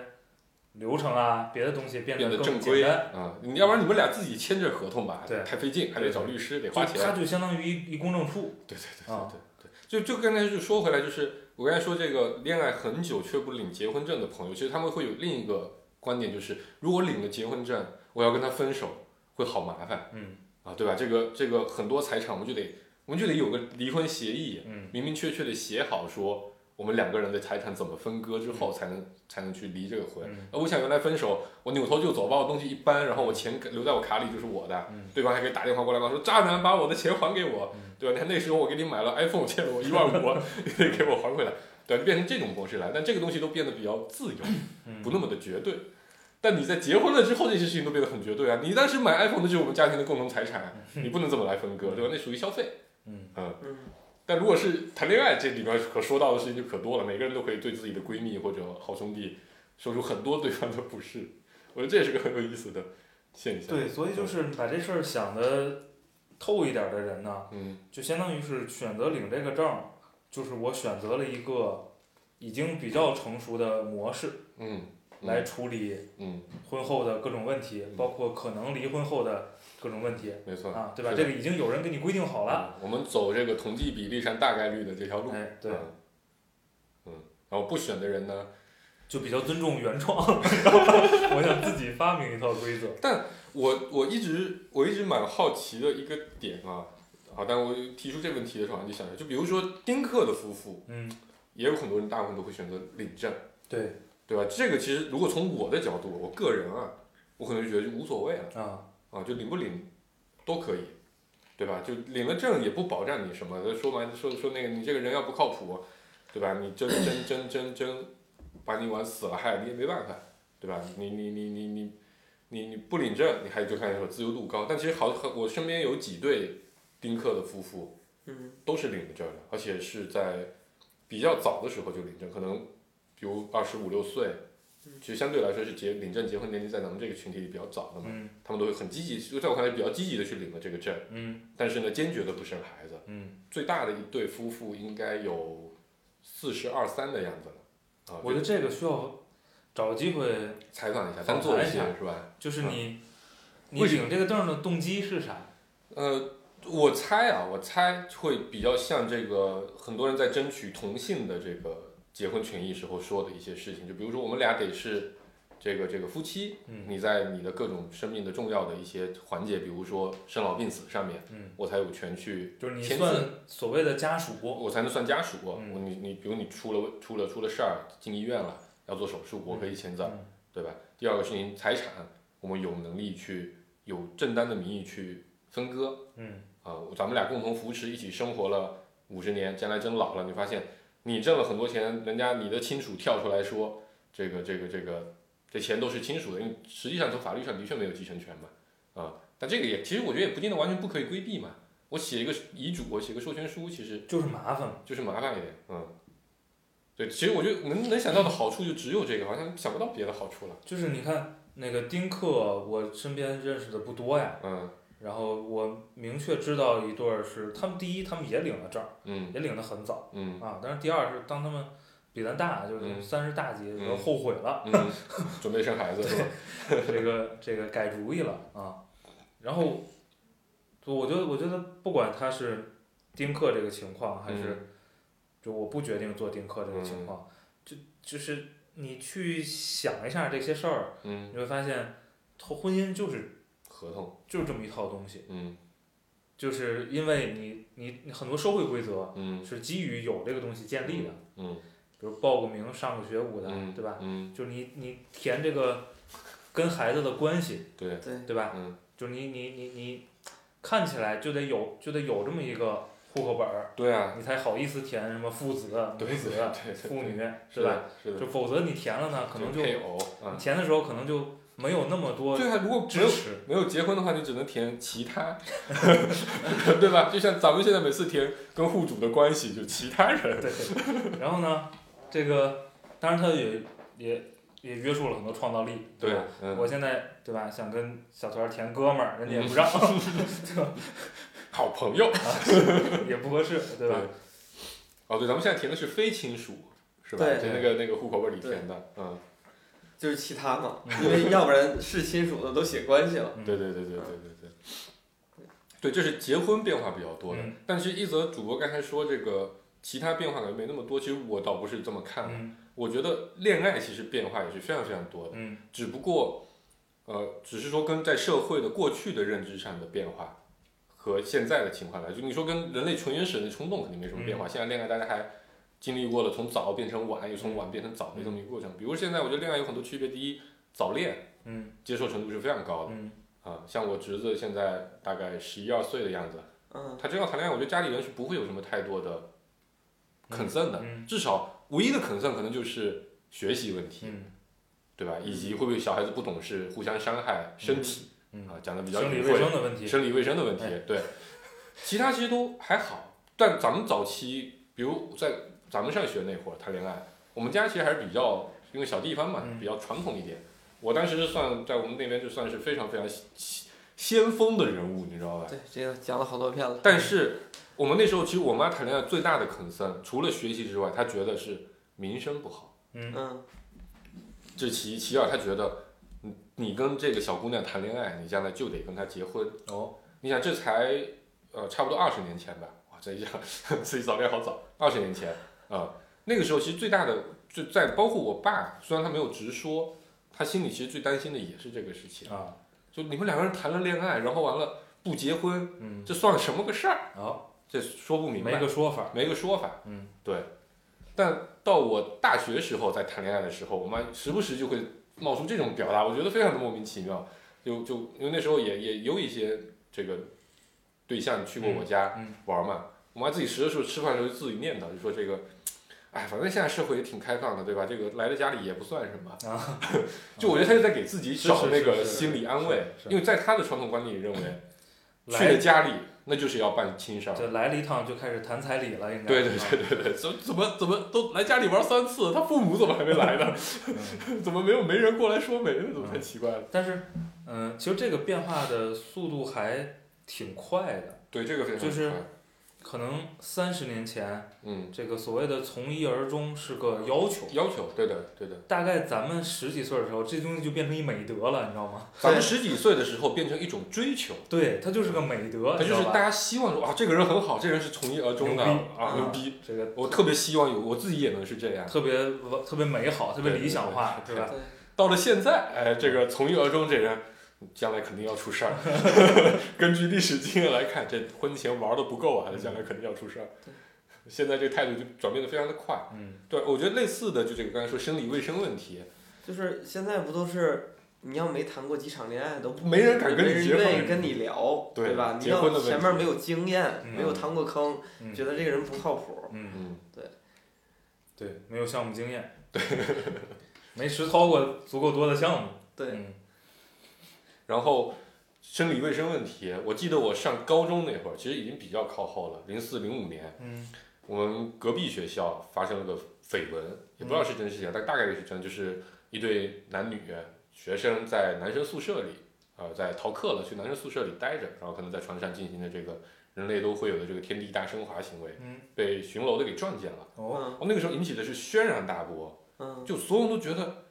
流程啊、别的东西变变得正规简单，啊，你要不然你们俩自己签这合同吧，对太费劲，还得找律师，得花钱。它就相当于一一公证处，对对对啊对对对，就就刚才就说回来，就是我刚才说这个恋爱很久却不领结婚证的朋友，其实他们会有另一个观点，就是如果领了结婚证，我要跟他分手会好麻烦嗯啊，对吧？这个这个很多财产我们就得我们就得有个离婚协议，嗯明明确确的写好说我们两个人的财产怎么分割之后才能才能去离这个婚。嗯。呃我想原来分手，我扭头就走，把我东西一搬，然后我钱留在我卡里就是我的，嗯。对方还可以打电话过来说渣男把我的钱还给我，嗯。对吧？你看那时候我给你买了 iPhone，欠了我一万五，你得给我还回来，对，变成这种模式来，但这个东西都变得比较自由，嗯。不那么的绝对。但你在结婚了之后，这些事情都变得很绝对啊！你当时买 iPhone 的就是我们家庭的共同财产，你不能这么来分割，对吧？那属于消费。嗯。嗯但如果是谈恋爱，这里面可说到的事情就可多了，每个人都可以对自己的闺蜜或者好兄弟说出很多对方的不是，我觉得这也是个很有意思的现象。对，所以就是把这事儿想的透一点的人呢，嗯。就相当于是选择领这个证，就是我选择了一个已经比较成熟的模式嗯，来处理嗯，婚后的各种问题，包括可能离婚后的各种问题没错啊，对吧？这个已经有人给你规定好了，嗯我们走这个统计比例上大概率的这条路。哎，对，嗯，嗯，然后不选的人呢，就比较尊重原创，我想自己发明一套规则。但我我一直我一直蛮好奇的一个点啊，啊，但我提出这个问题的时候，就想着，就比如说丁克的夫妇，嗯，也有很多人大部分都会选择领证，对对吧？这个其实如果从我的角度，我个人啊，我可能就觉得就无所谓了啊，啊，就领不领都可以，对吧？就领了证也不保障你什么，说嘛说说那个你这个人要不靠谱，对吧？你真真真真真把你往死了害，你也没办法，对吧？你你你你你你你不领证，你还就看说自由度高，但其实好很我身边有几对丁克的夫妇，嗯都是领了证的，而且是在比较早的时候就领证，可能比如二十五六岁，其实相对来说是结领证结婚年龄在咱们这个群体里比较早的嘛，嗯他们都会很积极，就在我看来比较积极的去领了这个证，嗯但是呢，坚决的不生孩子。嗯，最大的一对夫妇应该有四十二三的样子了，啊，我觉得这个需要找个机会，采访一下，访单做一下是吧？就是你你领这个证的动机是啥？呃，我猜啊，我猜会比较像这个很多人在争取同性的这个结婚权益时候说的一些事情，就比如说我们俩得是这个这个夫妻，嗯。你在你的各种生命的重要的一些环节，比如说生老病死上面，嗯，我才有权去就是你签算字所谓的家属，我才能算家属。你你比如你出了出了出了事儿，进医院了，要做手术，我可以签字，嗯。对吧？第二个事情，财产我们有能力去有正当的名义去分割，嗯。啊，咱们俩共同扶持，一起生活了五十年，将来真老了，你发现你挣了很多钱，人家你的亲属跳出来说，这个这个这个这钱都是亲属的，因为实际上从法律上的确没有继承权嘛，啊，但这个也其实我觉得也不见得完全不可以规避嘛。我写一个遗嘱，我写个授权书，其实就是麻烦。就是麻烦一点，嗯。对，其实我觉得能能想到的好处就只有这个，好像想不到别的好处了。就是你看那个丁克，我身边认识的不多呀。嗯然后我明确知道一对儿是他们第一，他们也领了证儿，嗯也领得很早嗯啊。但是第二是当他们比咱大，就是嗯三十大几的时候嗯后悔了，嗯，准备生孩子是吧？这个这个改主意了啊。然后，我觉得我觉得不管他是丁克这个情况，还是嗯就我不决定做丁克这个情况，就就是你去想一下这些事儿，嗯，你会发现，婚婚姻就是合同，就是这么一套东西，嗯就是因为你你你很多社会规则嗯是基于有这个东西建立的，嗯比如报个名、上个学舞的，嗯，对吧？嗯，就是你你填这个跟孩子的关系，对，对，对吧？嗯就是你你你你看起来就得有就得有这么一个户口本儿，对啊，你才好意思填什么父子、母子、父女，是吧？是的，就否则你填了呢，可能就你，填的时候可能就没有那么多对啊，如果没有支持。没有结婚的话，你只能填其他，对吧？就像咱们现在每次填跟户主的关系，就其他人，对，然后呢，这个当然他也也也约束了很多创造力，对吧？，嗯，我现在对吧，想跟小团儿填哥们儿，人家也不让，好朋友，也不合适，对吧？哦，对，咱们现在填的是非亲属，是吧？对就那个那个户口本里填的，嗯，就是其他嘛，因为要不然是亲属的都写关系了。嗯对对对对对对对。对，这是结婚变化比较多的，嗯但是一则主播刚才说这个其他变化感觉没那么多，其实我倒不是这么看的。嗯我觉得恋爱其实变化也是非常非常多的，嗯只不过，呃，只是说跟在社会的过去的认知上的变化和现在的情况来，就你说跟人类纯原始的冲动肯定没什么变化。现在恋爱大家还经历过了从早变成晚，又从晚变成早的这么一个过程。比如现在我觉得恋爱有很多区别，第一，早恋嗯。接受程度是非常高的。嗯。啊，像我侄子现在大概十一二岁的样子，嗯，他真要谈恋爱，我觉得家里人是不会有什么太多的 concern 的，嗯至少唯一的 concern 可能就是学习问题。嗯。对吧？以及会不会小孩子不懂事，互相伤害身体、嗯啊，讲的比较生理卫隐晦，生的问题。生理卫生的问题，哎。对，其他其实都还好。但咱们早期，比如在咱们上学那会儿谈恋爱，我们家其实还是比较，因为小地方嘛，嗯比较传统一点。我当时是算在我们那边就算是非常非常先先锋的人物，你知道吧？对，这个讲了好多遍了。但是我们那时候其实我妈谈恋爱最大的 concern，除了学习之外，她觉得是名声不好。嗯嗯这其一，其二，她觉得你你跟这个小姑娘谈恋爱，你将来就得跟她结婚。哦，你想，这才呃差不多二十年前吧？哇，这一下 自己早恋好早，二十年前啊、那个时候其实最大的就在包括我爸，虽然他没有直说，他心里其实最担心的也是这个事情。啊就你们两个人谈了恋爱，然后完了不结婚，嗯这算什么个事儿？啊，这说不明白，没个说法。没个说法。嗯对。但到我大学时候在谈恋爱的时候，我妈时不时就会冒出这种表达，我觉得非常的莫名其妙。就就因为那时候也也有一些这个对象去过我家嗯玩嘛，我妈自己时时吃饭的时候就自己念叨，就说这个，哎，反正现在社会也挺开放的，对吧？这个来了家里也不算什么。啊就我觉得他是在给自己找那个心理安慰，因为在他的传统观念里认为，去来了家里那就是要办亲事儿。这来了一趟就开始谈彩礼了，应该。对对对对对，怎么怎么怎么都来家里玩三次，他父母怎么还没来呢？嗯 怎么没有媒人过来说媒呢？怎么太奇怪了？但是，嗯，其实这个变化的速度还挺快的，对，这个非常就是快可能三十年前，嗯，这个所谓的从一而终是个要求，要求，对的对的。大概咱们十几岁的时候，这东西就变成一美德了，你知道吗？咱们十几岁的时候变成一种追求，对，它就是个美德，它就是大家希望说啊，这个人很好，这个人是从一而终的啊，嗯牛逼。这个我特别希望有我自己也能是这样。特别特别美好，特别理想化，对是吧？对，到了现在，哎，这个从一而终这人，将来肯定要出事儿。根据历史经验来看，这婚前玩的不够啊，这将来肯定要出事儿。现在这个态度就转变的非常的快。嗯，对，我觉得类似的就这个刚才说生理卫生问题，就是现在不都是你要没谈过几场恋爱都不没人敢跟你没人结婚。愿意跟你聊，对吧？你结婚的问要前面没有经验，嗯。没有趟过坑，嗯。觉得这个人不靠谱。嗯，嗯，对，没有项目经验，对，没实操过足够多的项目，对，嗯然后生理卫生问题，我记得我上高中那会儿，其实已经比较靠后了，零四零五年，嗯我们隔壁学校发生了个绯闻，也不知道是真是假，但大概率是真，就是一对男女学生在男生宿舍里，呃，在逃课了，去男生宿舍里待着，然后可能在床上进行的这个人类都会有的这个天地大升华行为，嗯，被巡楼的给撞见了。哦，那个时候引起的是轩然大波，嗯，就所有人都觉得，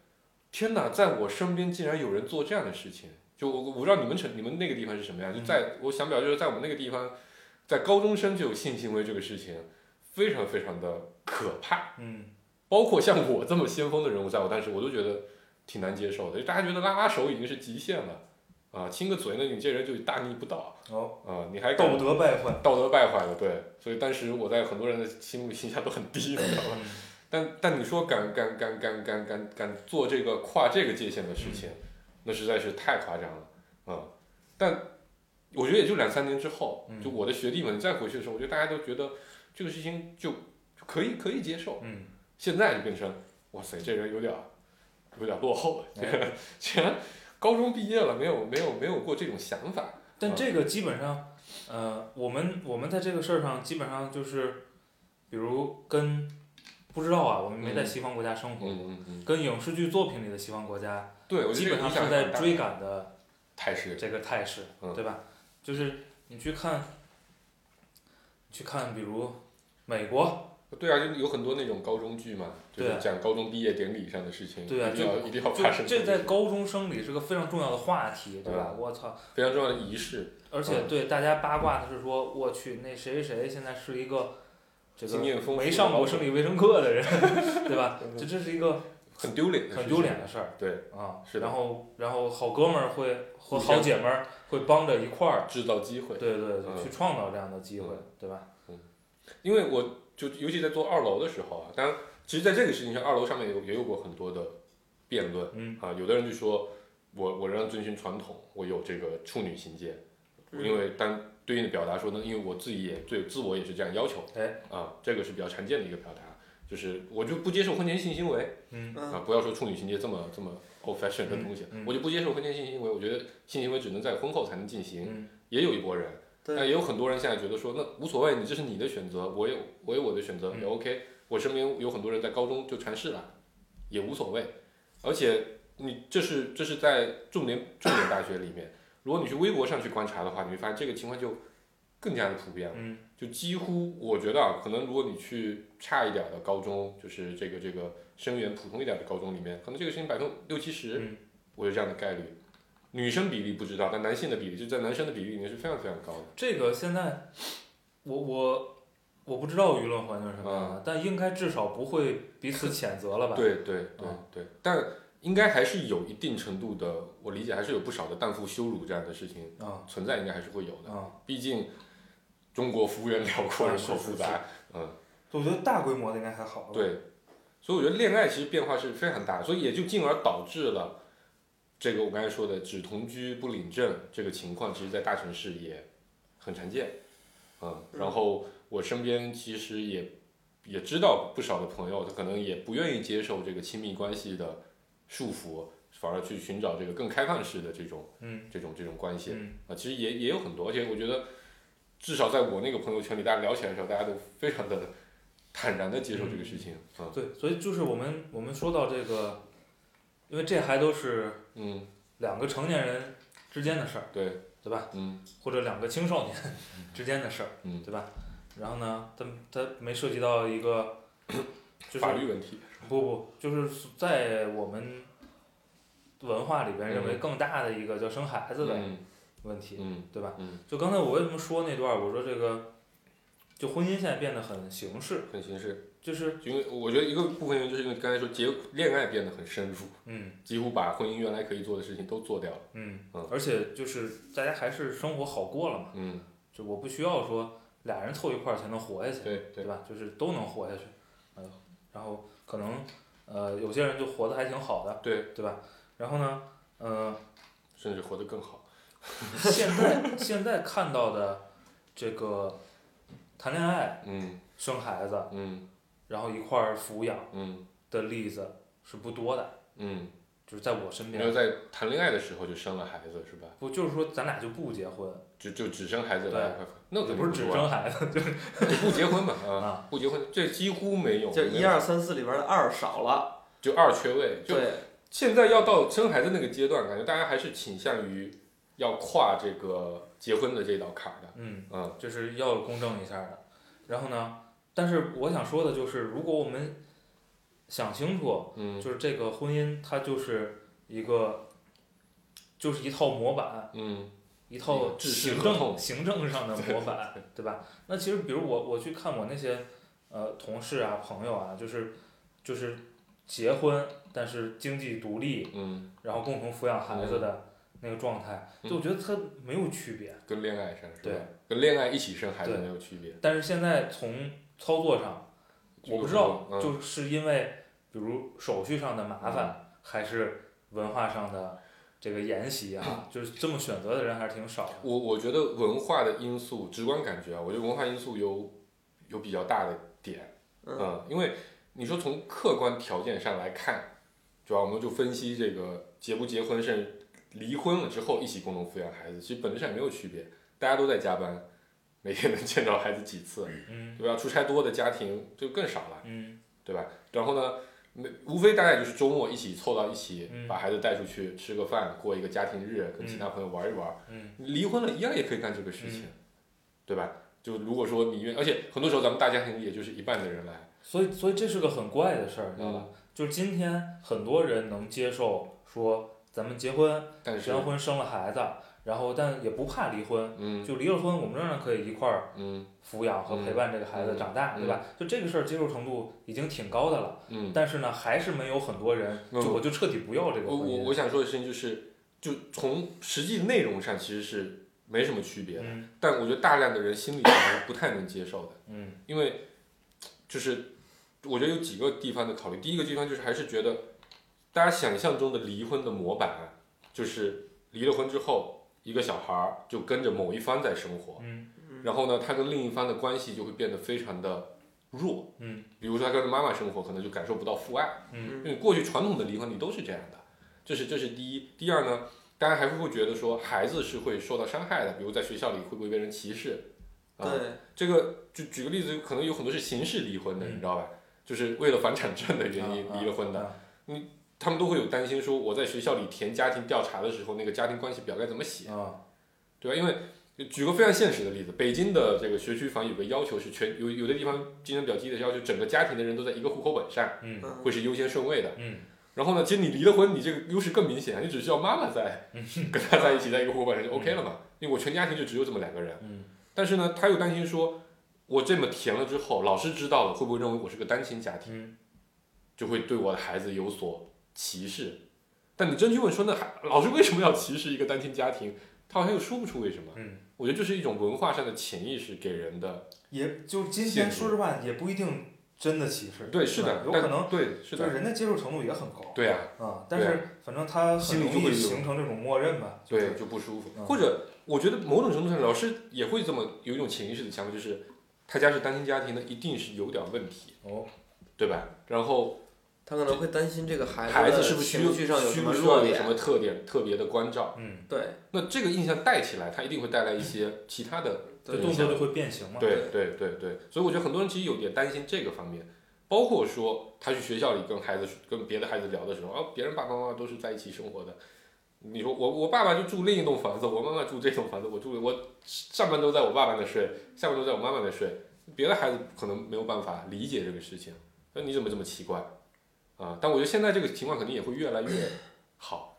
天哪，在我身边竟然有人做这样的事情。就我我不知道你们城你们那个地方是什么样，就在我想表达就是在我们那个地方，在高中生就有性行为这个事情，非常非常的可怕。嗯。包括像我这么先锋的人物，在我当时我都觉得挺难接受的，就大家觉得拉拉手已经是极限了，啊，亲个嘴呢，你这人就大逆不道哦，啊，你还道德败坏，道德败坏了，对，所以当时我在很多人的心目形象都很低，你知道吗？但但你说敢敢敢敢敢敢敢做这个跨这个界限的事情，那实在是太夸张了，嗯，但我觉得也就两三年之后，嗯就我的学弟们再回去的时候，我觉得大家都觉得这个事情就就可以可以接受，嗯。现在就变成哇塞，这人有点儿有点儿落后了，哎。竟然高中毕业了，没有没有没有过这种想法，但这个基本上，呃，我们我们在这个事儿上基本上就是，比如跟不知道啊，我们没在嗯西方国家生活。过，跟影视剧作品里的西方国家对，基本上是在追赶的态势，这个态势，嗯。对吧？就是你去看，去看，比如美国对啊，就有很多那种高中剧嘛，就是讲高中毕业典礼上的事情，对啊一定要一定要发生这在高中生里是个非常重要的话题，对吧？嗯。我操！非常重要的仪式，而且嗯。对大家八卦的是说，我去那谁谁谁现在是一个没上过生理卫生课的人，对吧？这这是一个很丢脸的事情，很丢脸的事儿对，啊。是的然后然后好哥们儿会和好姐们儿会帮着一块儿，制造机会。对对对，嗯去创造这样的机会嗯，对吧？因为我就尤其在做二楼的时候啊，当然，其实在这个事情上，二楼上面也有也有过很多的辩论嗯啊，有的人就说我我仍然遵循传统，我有这个处女情节，嗯因为当对应的表达说呢，因为我自己也对自我也是这样要求，哎啊，这个是比较常见的一个表达，就是我就不接受婚前性行为嗯嗯啊，不要说处女情节这么这么 old fashion 的东西，嗯嗯我就不接受婚前性行为，我觉得性行为只能在婚后才能进行，嗯也有一波人。但，也有很多人现在觉得说，那无所谓，你这是你的选择，我有我有我的选择，嗯也 OK。我身边有很多人在高中就传世了，也无所谓。而且你这是这是在重点重点大学里面，如果你去微博上去观察的话，你会发现这个情况就更加的普遍了。嗯就几乎我觉得啊，可能如果你去差一点的高中，就是这个这个生源普通一点的高中里面，可能这个事情百分之六七十，嗯我有这样的概率。女生比例不知道，但男性的比例就在男生的比例里面是非常非常高的。这个现在我我我不知道舆论环境是什么样嗯，但应该至少不会彼此谴责了吧？对对对啊对，但应该还是有一定程度的，我理解还是有不少的荡妇羞辱这样的事情啊存在，应该还是会有的。啊，毕竟中国幅员辽阔，啊人口复杂，嗯，我觉得大规模的应该还好。对，所以我觉得恋爱其实变化是非常大的，所以也就进而导致了这个我刚才说的只同居不领证这个情况，其实在大城市也很常见，嗯，然后我身边其实也也知道不少的朋友，他可能也不愿意接受这个亲密关系的束缚，反而去寻找这个更开放式的这种嗯这种这种关系嗯。啊，其实也也有很多，而且我觉得至少在我那个朋友圈里，大家聊起来的时候，大家都非常的 坦然的接受这个事情，啊，对，所以就是我们我们说到这个，因为这还都是嗯，两个成年人之间的事儿，对，对吧？嗯。或者两个青少年之间的事儿，嗯，对吧？然后呢，它它没涉及到一个，就是法律问题，不不，就是在我们文化里边认为嗯。更大的一个叫生孩子的嗯问题，嗯对吧？嗯，就刚才我为什么说那段，我说这个，就婚姻现在变得很形式，很形式，就是。因为我觉得一个部分原因就是因为刚才说结恋爱变得很深入，嗯几乎把婚姻原来可以做的事情都做掉了，嗯嗯，而且就是大家还是生活好过了嘛，嗯，就我不需要说俩人凑一块儿才能活下去，对对，对吧？就是都能活下去，呃，然后可能呃有些人就活得还挺好的，对。对吧？然后呢，呃，甚至活得更好，现在现在看到的这个谈恋爱、嗯生孩子，嗯然后一块儿抚养嗯的例子是不多的，嗯，就是在我身边。没有，在谈恋爱的时候就生了孩子是吧？不就是说咱俩就不结婚，就就只生孩子来一块，那也肯不是只生孩子，就是就不结婚嘛 啊啊，不结婚，这几乎没有，就一二三四里边的二少了，就二缺位，就对，现在要到生孩子那个阶段，感觉大家还是倾向于要跨这个结婚的这道坎儿的。嗯，嗯就是要公正一下的。然后呢，但是我想说的就是，如果我们想清楚，嗯就是这个婚姻它就是一个，就是一套模板，嗯一套行政行政上的模板，对吧？那其实比如我我去看我那些呃同事啊朋友啊，就是就是结婚，但是经济独立，嗯，然后共同抚养孩子的那个状态，嗯就我觉得它没有区别。跟恋爱上是对吧？跟恋爱一起生孩子对没有区别。但是现在从操作上，我不知道，嗯就是因为比如手续上的麻烦，还是文化上的这个沿袭啊，就是这么选择的人还是挺少的。我我觉得文化的因素，直观感觉啊，我觉得文化因素有有比较大的点，嗯嗯，因为你说从客观条件上来看，主要我们就分析这个结不结婚，甚至离婚了之后一起共同抚养孩子，其实本质上也没有区别，大家都在加班，每天能见到孩子几次，嗯对吧？出差多的家庭就更少了，嗯对吧？然后呢，没无非大概就是周末一起凑到一起，嗯把孩子带出去吃个饭，过一个家庭日，跟其他朋友玩一玩。嗯离婚了一样也可以干这个事情，嗯对吧？就如果说你愿，而且很多时候咱们大家庭也就是一半的人来，所以所以这是个很怪的事儿，知道吧？就是今天很多人能接受说咱们结婚，但是结完婚生了孩子，然后但也不怕离婚，嗯就离了婚，我们仍然可以一块儿嗯抚养和陪伴这个孩子嗯长大，嗯对吧？就这个事儿接受程度已经挺高的了，嗯，但是呢，还是没有很多人，嗯就我就彻底不要这个婚姻。我我我想说的事情就是，就从实际内容上其实是没什么区别的，嗯但我觉得大量的人心里还是不太能接受的，嗯因为就是我觉得有几个地方的考虑，第一个地方就是还是觉得大家想象中的离婚的模板，就是离了婚之后一个小孩儿就跟着某一方在生活，嗯然后呢，他跟另一方的关系就会变得非常的弱，嗯比如说他跟着妈妈生活，可能就感受不到父爱。嗯因为过去传统的离婚率都是这样的，这是这是第一。第二呢，大家还会会觉得说孩子是会受到伤害的，比如在学校里会不会被人歧视？啊、对，这个就举个例子，可能有很多是刑事离婚的，嗯你知道吧？就是为了房产证的原因啊离了婚的，啊他们都会有担心说我在学校里填家庭调查的时候，那个家庭关系表该怎么写，啊对吧？因为举个非常现实的例子，北京的这个学区房有个要求是全有有的地方竞争比较激烈要求，整个家庭的人都在一个户口本上，嗯嗯会是优先顺位的。嗯然后呢，其实你离了婚，你这个优势更明显，你只需要妈妈在嗯跟他在一起，在一个户口本上就 OK 了嘛。因为我全家庭就只有这么两个人。嗯但是呢，他又担心说，我这么填了之后，老师知道了会不会认为我是个单亲家庭，嗯就会对我的孩子有所歧视。但你真去问说，那还老师为什么要歧视一个单亲家庭？他好像又说不出为什么。嗯，我觉得这是一种文化上的潜意识给人的。也就今天说实话也不一定真的歧视，对，是的，有可能对，是就是的，人家接受程度也很高。对啊，啊，但是反正他很容易心里就会形成这种默认吧。就是对，就不舒服。嗯或者，我觉得某种程度上，老师也会这么有一种潜意识的想法，就是他家是单亲家庭的，一定是有点问题，哦，对吧？然后他可能会担心这个孩孩子是不是需情绪上有需什么弱点不需要有什，么特点、特别的关照？嗯，对那这个印象带起来，他一定会带来一些其他的。动作就会变形嘛。对对对对，所以我觉得很多人其实有点担心这个方面，包括说他去学校里跟孩子、跟别的孩子聊的时候，啊，别人爸爸妈妈都是在一起生活的。你说我我爸爸就住另一栋房子，我妈妈住这栋房子，我住我上半周在我爸爸那睡，下半周在我妈妈那睡，别的孩子可能没有办法理解这个事情，那你怎么这么奇怪啊？但我觉得现在这个情况肯定也会越来越好，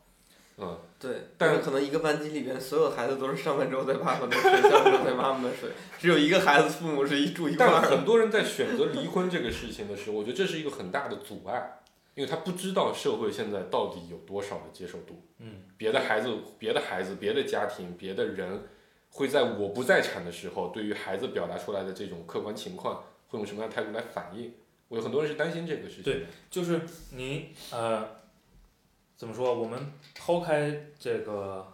嗯，对，但但是可能一个班级里边所有孩子都是上半周在爸爸那睡，下半周在妈妈的水，只有一个孩子父母是一住一块但。很多人在选择离婚这个事情的时候，我觉得这是一个很大的阻碍，因为他不知道社会现在到底有多少的接受度。嗯，别的孩子、别的孩子、别的家庭、别的人，会在我不在场的时候，对于孩子表达出来的这种客观情况，会用什么样的态度来反应？我有很多人是担心这个事情。对就是你呃，怎么说？我们抛开这个，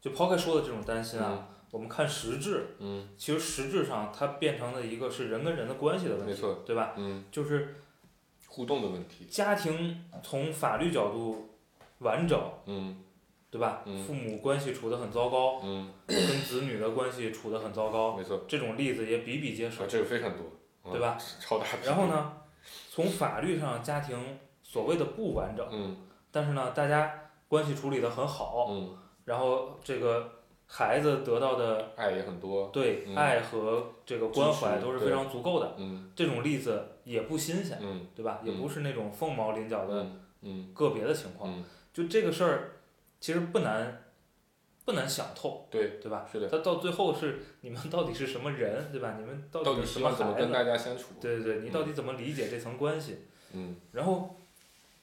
就抛开说的这种担心啊，我们看实质，嗯其实实质上它变成了一个是人跟人的关系的问题，没错对吧？嗯，就是互动的问题。家庭从法律角度完整，嗯对吧？嗯父母关系处得很糟糕，嗯，跟子女的关系处得很糟糕，没错，这种例子也比比皆是啊，，这个非常多，嗯对吧？超大。然后？呢，从法律上家庭所谓的不完整，嗯但是呢，大家关系处理得很好，嗯，然后这个孩子得到的爱也很多。对、嗯爱和这个关怀都是非常足够的，嗯这种例子也不新鲜，嗯对吧？也嗯不是那种凤毛麟角的个别的情况，嗯，就这个事儿其实不难。不难想透，对，对吧？是的。他到最后是你们到底是什么人，对吧？你们到到底什么怎么跟？大家相处？对对对，你到底怎么理解这层关系？嗯然后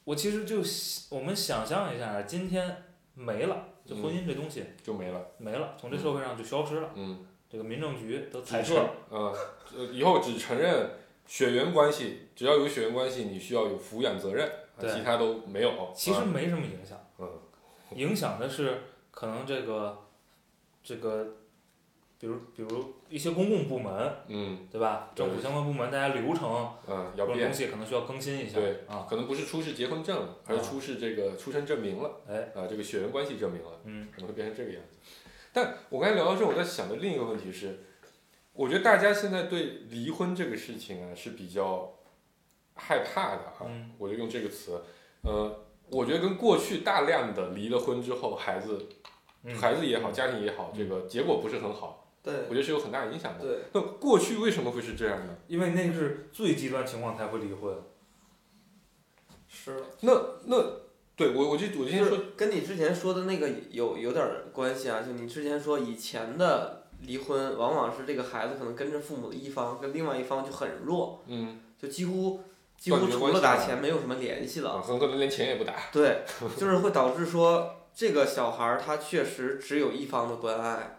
我其实就我们想象一下，今天没了，就婚姻这东西就没了。没了，从这社会上就消失了。嗯，这个民政局都裁撤了，呃，呃以后只承认血缘关系，只要有血缘关系，你需要有抚养责任，其他都没有。啊其实没什么影响，嗯影响的是可能这个这个，比如比如一些公共部门，嗯对吧？政府相关部门大家流程嗯，要变东，西可能需要更新一下对啊。可能不是出示结婚证了，而是出示这个出生证明了，哎，啊，这个血缘关系证明了，嗯可能会变成这个样子。但我刚才聊到这，我在想的另一个问题是，我觉得大家现在对离婚这个事情啊是比较害怕的啊，嗯我就用这个词，呃，我觉得跟过去大量的离了婚之后，孩子嗯，孩子也好，家庭也好，这个结果不是很好，对我觉得是有很大影响的。对，那过去为什么会是这样呢？因为那个是最极端情况才会离婚。是。那那对我我就我就是跟你之前说的那个有有点关系啊，就你之前说以前的离婚，往往是这个孩子可能跟着父母的一方，跟另外一方就很弱，嗯就几乎几乎除了打钱没有什么联系了。啊很可能连钱也不打。对，就是会导致说这个小孩儿他确实只有一方的关爱，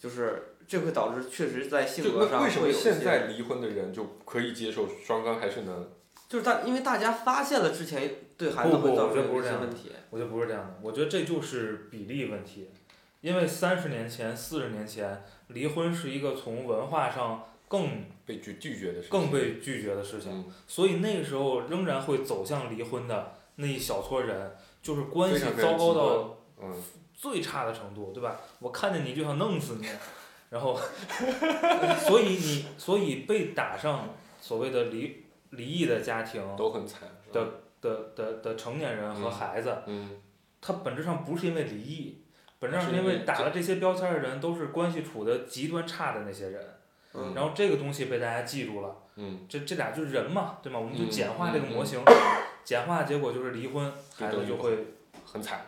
就是这会导致确实在性格上那为什么会有一些现在离婚的人就可以接受双方还是能？就是大，因为大家发现了之前对孩子会造成不是这样的一些问题。我觉得不是这样的，我觉得这就是比例问题，因为三十年前、四十年前，离婚是一个从文化上更被拒拒绝的事情。更被拒绝的事情，嗯。所以那个时候仍然会走向离婚的那一小撮人，就是关系糟糕到嗯。最差的程度，对吧？我看见你就想弄死你，然后，所以你所以被打上所谓的离离异的家庭都很惨的的的的成年人和嗯孩子，嗯。他本质上不是因为离异，本质上是因为打了这些标签的人都是关系处的极端差的那些人，嗯。然后这个东西被大家记住了，嗯。这这俩就是人嘛，对吗？我们就嗯简化这个嗯模型，简化结果就是离婚，孩子就会很惨。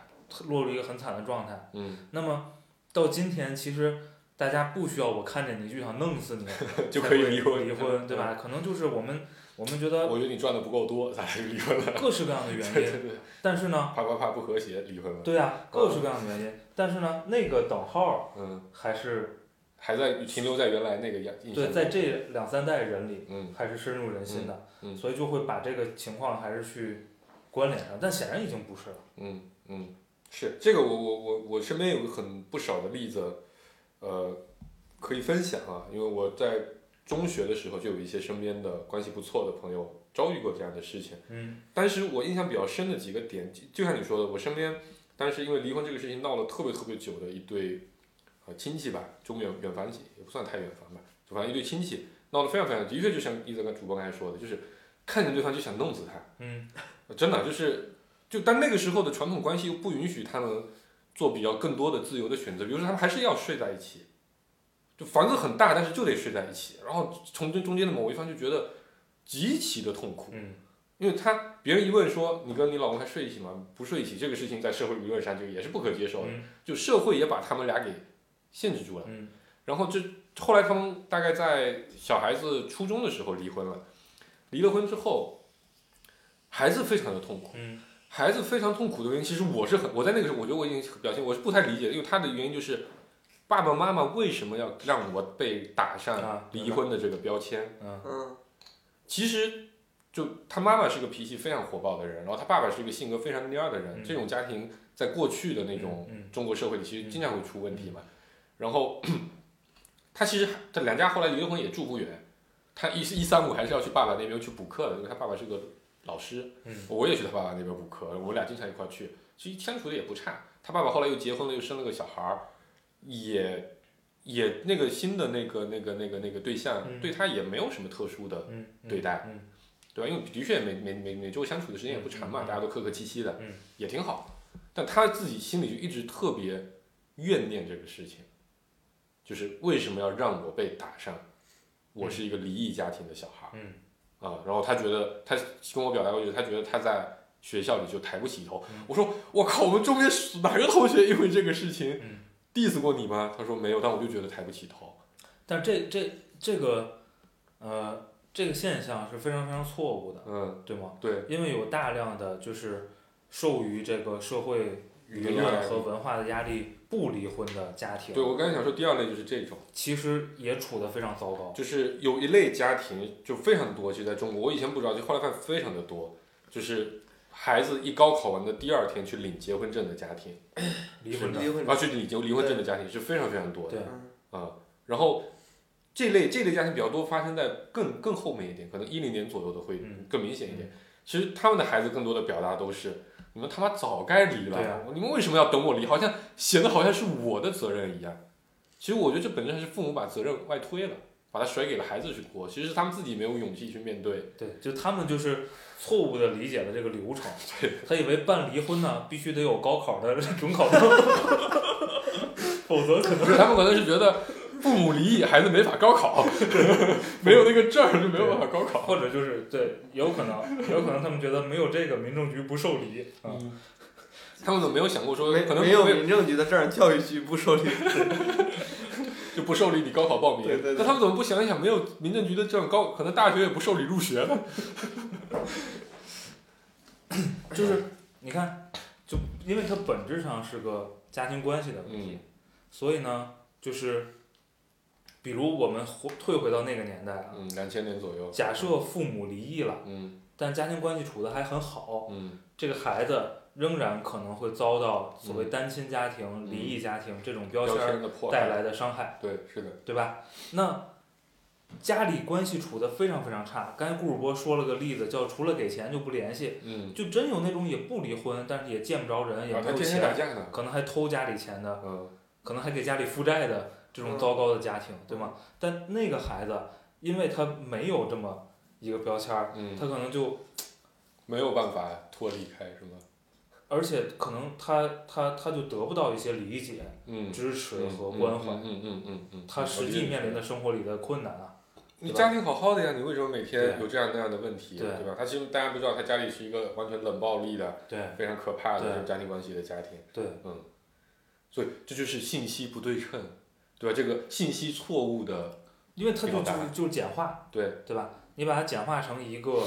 落入一个很惨的状态。嗯。那么到今天，其实大家不需要我看见你就想弄死你 就可以离婚。离婚，对吧？可能就是我们我们觉得我觉得你赚的不够多，咱就离婚了。各式各样的原因，对对对，但是呢，啪啪啪不和谐，离婚了。对呀、各式各样的原因，但是呢，那个等号嗯，还是还在停留在原来那个样对，在这两三代人里嗯还是深入人心的，所以就会把这个情况还是去关联上，但显然已经不是了。嗯嗯，是这个我我我我身边有个很不少的例子，呃，可以分享啊，因为我在中学的时候就有一些身边的关系不错的朋友遭遇过这样的事情。嗯当时我印象比较深的几个点，就就像你说的，我身边当时因为离婚这个事情闹了特别特别久的一对呃亲戚吧，中远远房亲也不算太远房吧，就反正一对亲戚闹得非常非常，的确就像一泽跟主播刚才说的，就是看见对方就想弄死他，嗯真的就是就但那个时候的传统关系又不允许他们做比较更多的自由的选择，比如说他们还是要睡在一起。就房子很大，但是就得睡在一起，然后从这中间的某一方就觉得极其的痛苦，嗯因为他别人一问说你跟你老公还睡一起吗？不睡一起，这个事情在社会舆论上就也是不可接受的，嗯就社会也把他们俩给限制住了。嗯然后这后来他们大概在小孩子初中的时候离婚了，离了婚之后，孩子非常的痛苦。嗯孩子非常痛苦的原因，其实我是很我在那个时候，我觉得我已经表现我是不太理解，因为他的原因就是爸爸妈妈为什么要让我被打上啊离婚的这个标签？嗯嗯其实就他妈妈是个脾气非常火爆的人，然后他爸爸是一个性格非常蔫的人，嗯这种家庭在过去的那种嗯中国社会里，其实经常会出问题嘛。然后 他其实他两家后来离了婚也住不远，他一一三五还是要去爸爸那边去补课的，因为他爸爸是个老师，嗯我也去他爸爸那边补课，我们俩经常一块儿去，其实相处的也不差。他爸爸后来又结婚了，又生了个小孩儿，也也那个新的那个那个那个那个对象、嗯对他也没有什么特殊的。对待嗯对吧？因为的确每每每每周相处的时间也不长嘛，大家都客客气气的，嗯也挺好。但他自己心里就一直特别怨念这个事情，就是为什么要让我被打上？我是一个离异家庭的小孩儿嗯啊，然后他觉得他跟我表达过，就是他觉得他在学校里就抬不起头。嗯我说我靠，我们中间哪个同学因为这个事情嗯 diss 过你吗？他说没有，但我就觉得抬不起头。但这这这个呃这个现象是非常非常错误的，嗯，对吗？对，因为有大量的就是受于这个社会舆论和文化的压力不离婚的家庭，对我刚才想说第二类就是这种。其实也处得非常糟糕。就是有一类家庭就非常多，其实在中国，我以前不知道，就后来发现非常的多，就是孩子一高考完的第二天去领结婚证的家庭，离婚的离婚啊，去领结离婚证的家庭是非常非常多的对嗯啊。然后这类这类家庭比较多发生在更更后面一点，可能一零年左右的会嗯更明显一点。其实他们的孩子更多的表达都是。你们他妈早该离了，你们为什么要等我离？好像显得好像是我的责任一样。其实我觉得这本质上是父母把责任外推了，把它甩给了孩子去过，其实是他们自己没有勇气去面对。对，就他们就是错误的理解了这个流程，对他以为办离婚呢必须得有高考的准考证，否则可能是，他们可能是觉得父母离异，孩子没法高考，没有那个证儿就没有办法高考。或者就是对，有可能，有可能他们觉得没有这个，民政局不受理啊。他们怎么没有想过说，没可能没有民政局的证，教育局不受理。就不受理你高考报名？对对对那他们怎么不想一想，没有民政局的证，高可能大学也不受理入学呢？就是你看，就因为它本质上是个家庭关系的问题，嗯所以呢，就是比如我们回退回到那个年代啊，嗯，两千年左右。假设父母离异了，嗯但家庭关系处得还很好，嗯这个孩子仍然可能会遭到所谓单亲家庭、离异家庭这种标标签。带来的伤害，对，是的。对吧？那家里关系处得非常非常差。刚才顾主播说了个例子，叫除了给钱就不联系，嗯，就真有那种也不离婚，但是也见不着人，也没有钱。可能还偷家里钱的，嗯可能还给家里负债的这种糟糕的家庭，对吗？但那个孩子，因为他没有这么一个标签儿，嗯，他可能就，没有办法脱离开，是吗？而且可能他他他就得不到一些理解、嗯，支持嗯和关怀，嗯嗯嗯嗯嗯。他实际面临的生活里的困难啊。你家庭好好的呀，你为什么每天有这样那样的问题，对对吧？他其实大家都知道，他家里是一个完全冷暴力的、对非常可怕的这种家庭关系的家庭，对，嗯所以这就是信息不对称，对吧？这个信息错误的，因为他就就是就是简化，对对吧？你把它简化成一个，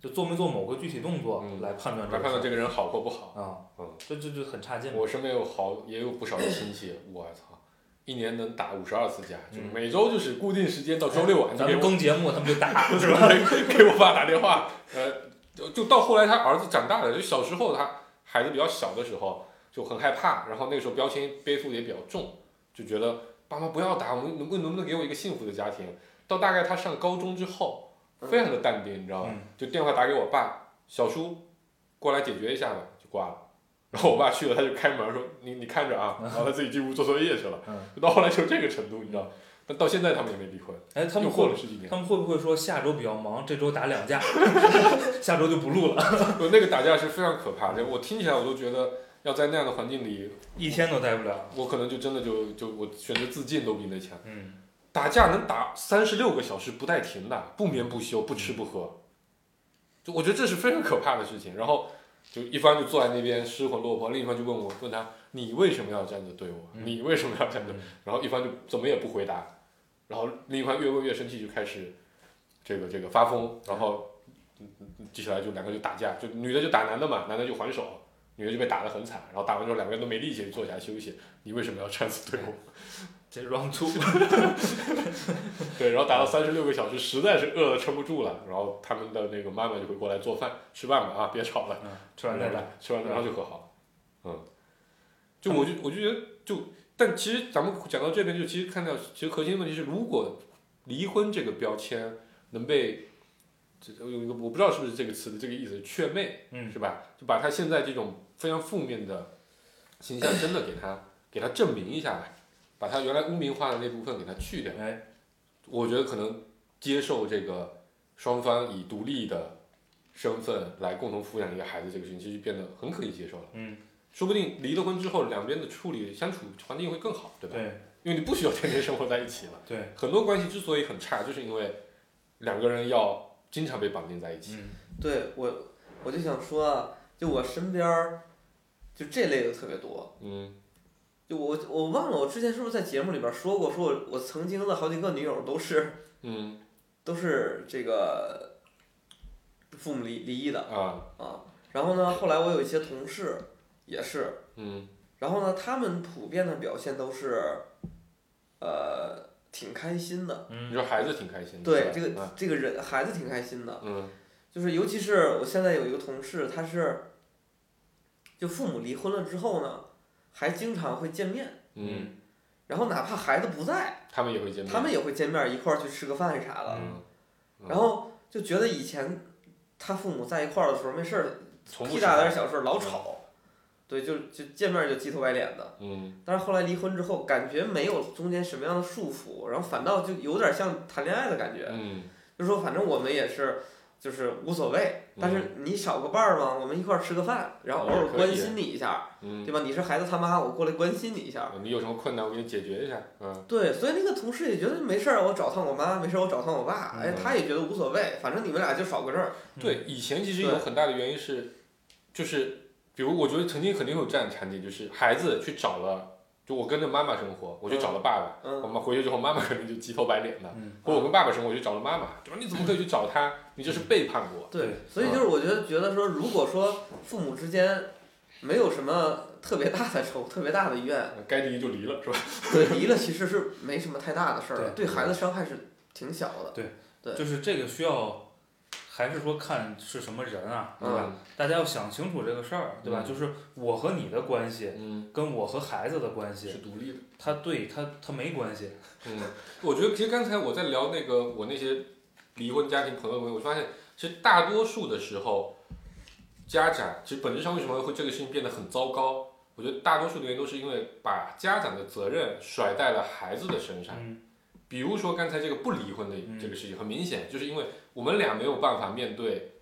就做没做某个具体动作嗯来判断这来判断这个人好或不好。儿啊，嗯，这这就很差劲。我身边有好也有不少的亲戚，我操，一年能打五十二次架，就嗯每周就是固定时间到周六晚上咱们更节目，他们就打，是吧？给我爸打电话，呃，就就到后来他儿子长大了，就小时候他孩子比较小的时候就很害怕，然后那个时候标签背负也比较重，就觉得爸妈不要打，我们能不能不能给我一个幸福的家庭？到大概他上高中之后，非常的淡定，你知道吧？嗯就电话打给我爸，小叔过来解决一下吧，就挂了。然后我爸去了，他就开门说：“你你看着啊。”然后他自己进屋做作业去了。到后来就这个程度，你知道？但到现在他们也没离婚，哎，他们会过了十几年。他们会不会说下周比较忙，这周打两架，下周就不录了，呃那个打架是非常可怕的，我听起来我都觉得要在那样的环境里，一天都待不了。我可能就真的就就我选择自尽都比那强。嗯，打架能打三十六个小时不带停的，不眠不休，不吃不喝，就我觉得这是非常可怕的事情。然后就一方就坐在那边失魂落魄，另一方就问我问他你为什么要这样子对我？嗯你为什么要这样子？嗯然后一方就怎么也不回答，然后另一方越问越生气，就开始这个这个发疯，然后接下来就两个就打架，就女的就打男的嘛，男的就还手，女的就被打得很惨，然后打完之后两个人都没力气坐下来休息，你为什么要这样子对我？这 round two，对，然后打到三十六个小时，实在是饿的撑不住了，然后他们的那个妈妈就会过来做饭，吃饭吧啊，别吵了，嗯，吃完再打。吃完然后就和好了，嗯，就我就我就觉得就，但其实咱们讲到这边，就其实看到，其实核心问题是，如果离婚这个标签能被，这有一个我不知道是不是这个词的这个意思，雀妹嗯是吧？就把他现在这种非常负面的形象真的给他 给他证明一下来，把他原来污名化的那部分给他去掉。哎，我觉得可能接受这个双方以独立的身份来共同抚养一个孩子这个事情，其实变得很可以接受了。嗯，说不定离了婚之后，两边的处理相处环境会更好，对吧？对因为你不需要天天生活在一起了。对，很多关系之所以很差，就是因为两个人要经常被绑定在一起。嗯对我，我就想说啊，就我身边儿，就这类的特别多。嗯就我我忘了，我之前是不是在节目里边说过，说我我曾经的好几个女友都是嗯都是这个父母离离异的啊啊。然后呢，后来我有一些同事也是，嗯然后呢，他们普遍的表现都是，呃，挺开心的。嗯你说孩子挺开心的。对，这个啊这个人孩子挺开心的，嗯就是尤其是我现在有一个同事，他是，就父母离婚了之后呢，还经常会见面，嗯，然后哪怕孩子不在，他们也会见面。他们也会见面一块儿去吃个饭啥的，嗯，嗯然后就觉得以前他父母在一块儿的时候没事儿，屁大点儿小事儿老吵，对，就就见面就鸡头白脸的。嗯但是后来离婚之后，感觉没有中间什么样的束缚，然后反倒就有点像谈恋爱的感觉。嗯就说反正我们也是，就是无所谓，但是你少个伴儿嘛，我们一块儿吃个饭，然后偶尔关心你一下，嗯对，吧？你是孩子他妈，我过来关心你一下。你有什么困难我给你解决一下，嗯对，所以那个同事也觉得没事儿，我找趟我妈，没事儿我找趟我爸，哎，嗯他也觉得无所谓，反正你们俩就少个证儿。对，以前其实有很大的原因是，就是比如我觉得曾经肯定会有这样的场景，就是孩子去找了，就我跟着妈妈生活，我就找了爸爸，我嗯，们回去之后妈妈肯定就急头白脸的，嗯，或者我跟爸爸生活，我去找了妈妈，就说你怎么可以去找他？你这是背叛我。对，所以就是我觉得觉得说，如果说父母之间没有什么特别大的仇、特别大的怨，该离就离了，是吧？对，离了其实是没什么太大的事儿对孩子伤害是挺小的。对就是这个需要，还是说看是什么人啊，对吧？大家要想清楚这个事儿，对吧？嗯就是我和你的关系，嗯，跟我和孩子的关系是系，独立的。他对他他没关系。嗯，我觉得其实刚才我在聊那个我那些离婚家庭朋友们，我发现其实大多数的时候，家长其实本质上为什么会这个事情变得很糟糕？我觉得大多数的原因都是因为把家长的责任甩在了孩子的身上。嗯比如说刚才这个不离婚的这个事情，很明显就是因为我们俩没有办法面对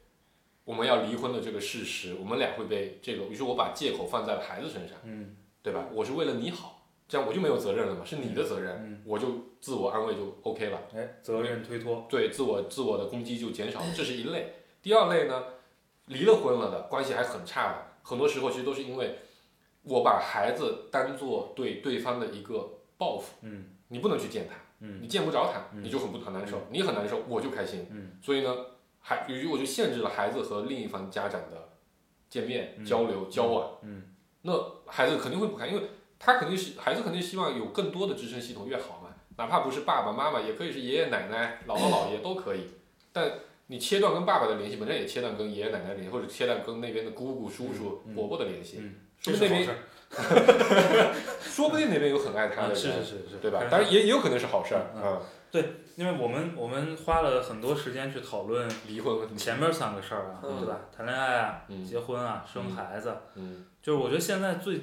我们要离婚的这个事实，我们俩会被这个，于是我把借口放在了孩子身上，嗯对吧？我是为了你好，这样我就没有责任了嘛，是你的责任，嗯，我就自我安慰就 OK 了。哎，责任推脱。对自我自我的攻击就减少了，这是一类。第二类呢，离了婚了的关系还很差的，很多时候其实都是因为我把孩子当做对对方的一个报复，嗯你不能去见他，嗯。你见不着他，嗯。你就很不很难受，你很难受，我就开心，嗯。所以呢，还于我就限制了孩子和另一方家长的见面、嗯。交流、交往，嗯。那孩子肯定会不开心，因为他肯定是孩子肯定希望有更多的支撑系统越好嘛，哪怕不是爸爸妈妈，也可以是爷爷奶奶、姥姥姥爷都可以。但你切断跟爸爸的联系，本身也切断跟爷爷奶奶联系，或者切断跟那边的姑姑、叔叔、伯伯的联系，嗯，说那边。说不定那边有很爱他啊，的人，是是是是，对吧？但？是当然也也有可能是好事儿嗯对，因为我们我们花了很多时间去讨论离婚问题，前面三个事儿啊，嗯。对吧？谈恋爱啊，嗯。结婚啊，生嗯孩子，嗯。就是我觉得现在最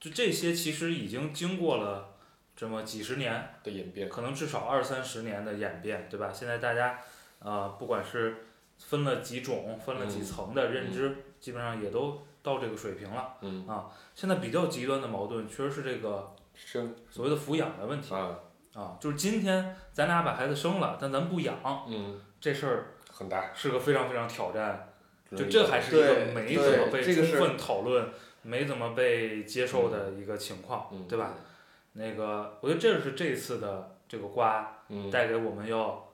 就这些其实已经经过了这么几十年，的演变，可能至少二三十年的演变，对吧？现在大家呃，不管是分了几种、分了几嗯。层的认知，基本上也都到这个水平了。嗯，现在比较极端的矛盾，确实是这个生所谓的抚养的问题啊，啊，就是今天咱俩把孩子生了，但咱不养，嗯，这事儿很大，是个非常非常挑战。就这还是一个没怎么被充分讨论、没怎么被接受的一个情况，嗯对吧？那个，我觉得这是这次的这个瓜嗯带给我们要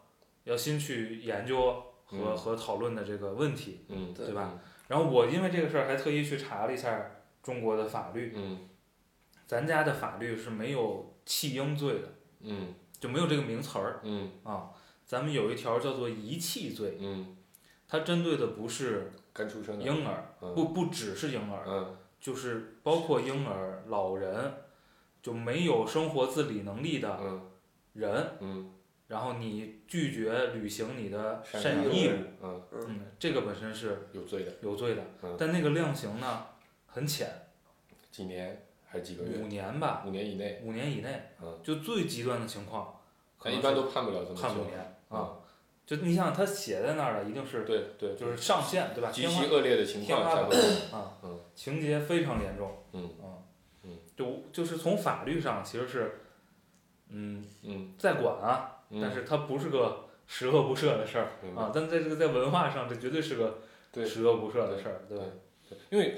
要新去研究和、嗯和讨论的这个问题。对吧？然后我因为这个事儿还特意去查了一下中国的法律，嗯咱家的法律是没有弃婴罪的，嗯就没有这个名词儿嗯啊。咱们有一条叫做遗弃罪，嗯，它针对的不是刚出生的，婴儿，嗯不不只是婴儿，嗯就是包括婴儿、老人，就没有生活自理能力的嗯人，嗯，然后你拒绝履行你的赡赡养义务，嗯，嗯，这个本身是有罪的，有罪的嗯，但那个量刑呢很浅，几年还是几个月？五年吧，五年以内，五年以内，嗯，就最极端的情况，可能一般都判不了这么久，判五年啊。啊，就你想他写在那儿的一定是对对，就是上限对吧？极天花其恶劣的情天花板况才会，啊嗯，情节非常严重，嗯啊，嗯，就就是从法律上其实是，嗯，嗯在管啊，嗯，但是它不是个十恶不赦的事儿啊，但在这个在文化上，这绝对是个十恶不赦的事儿，对吧？对，因为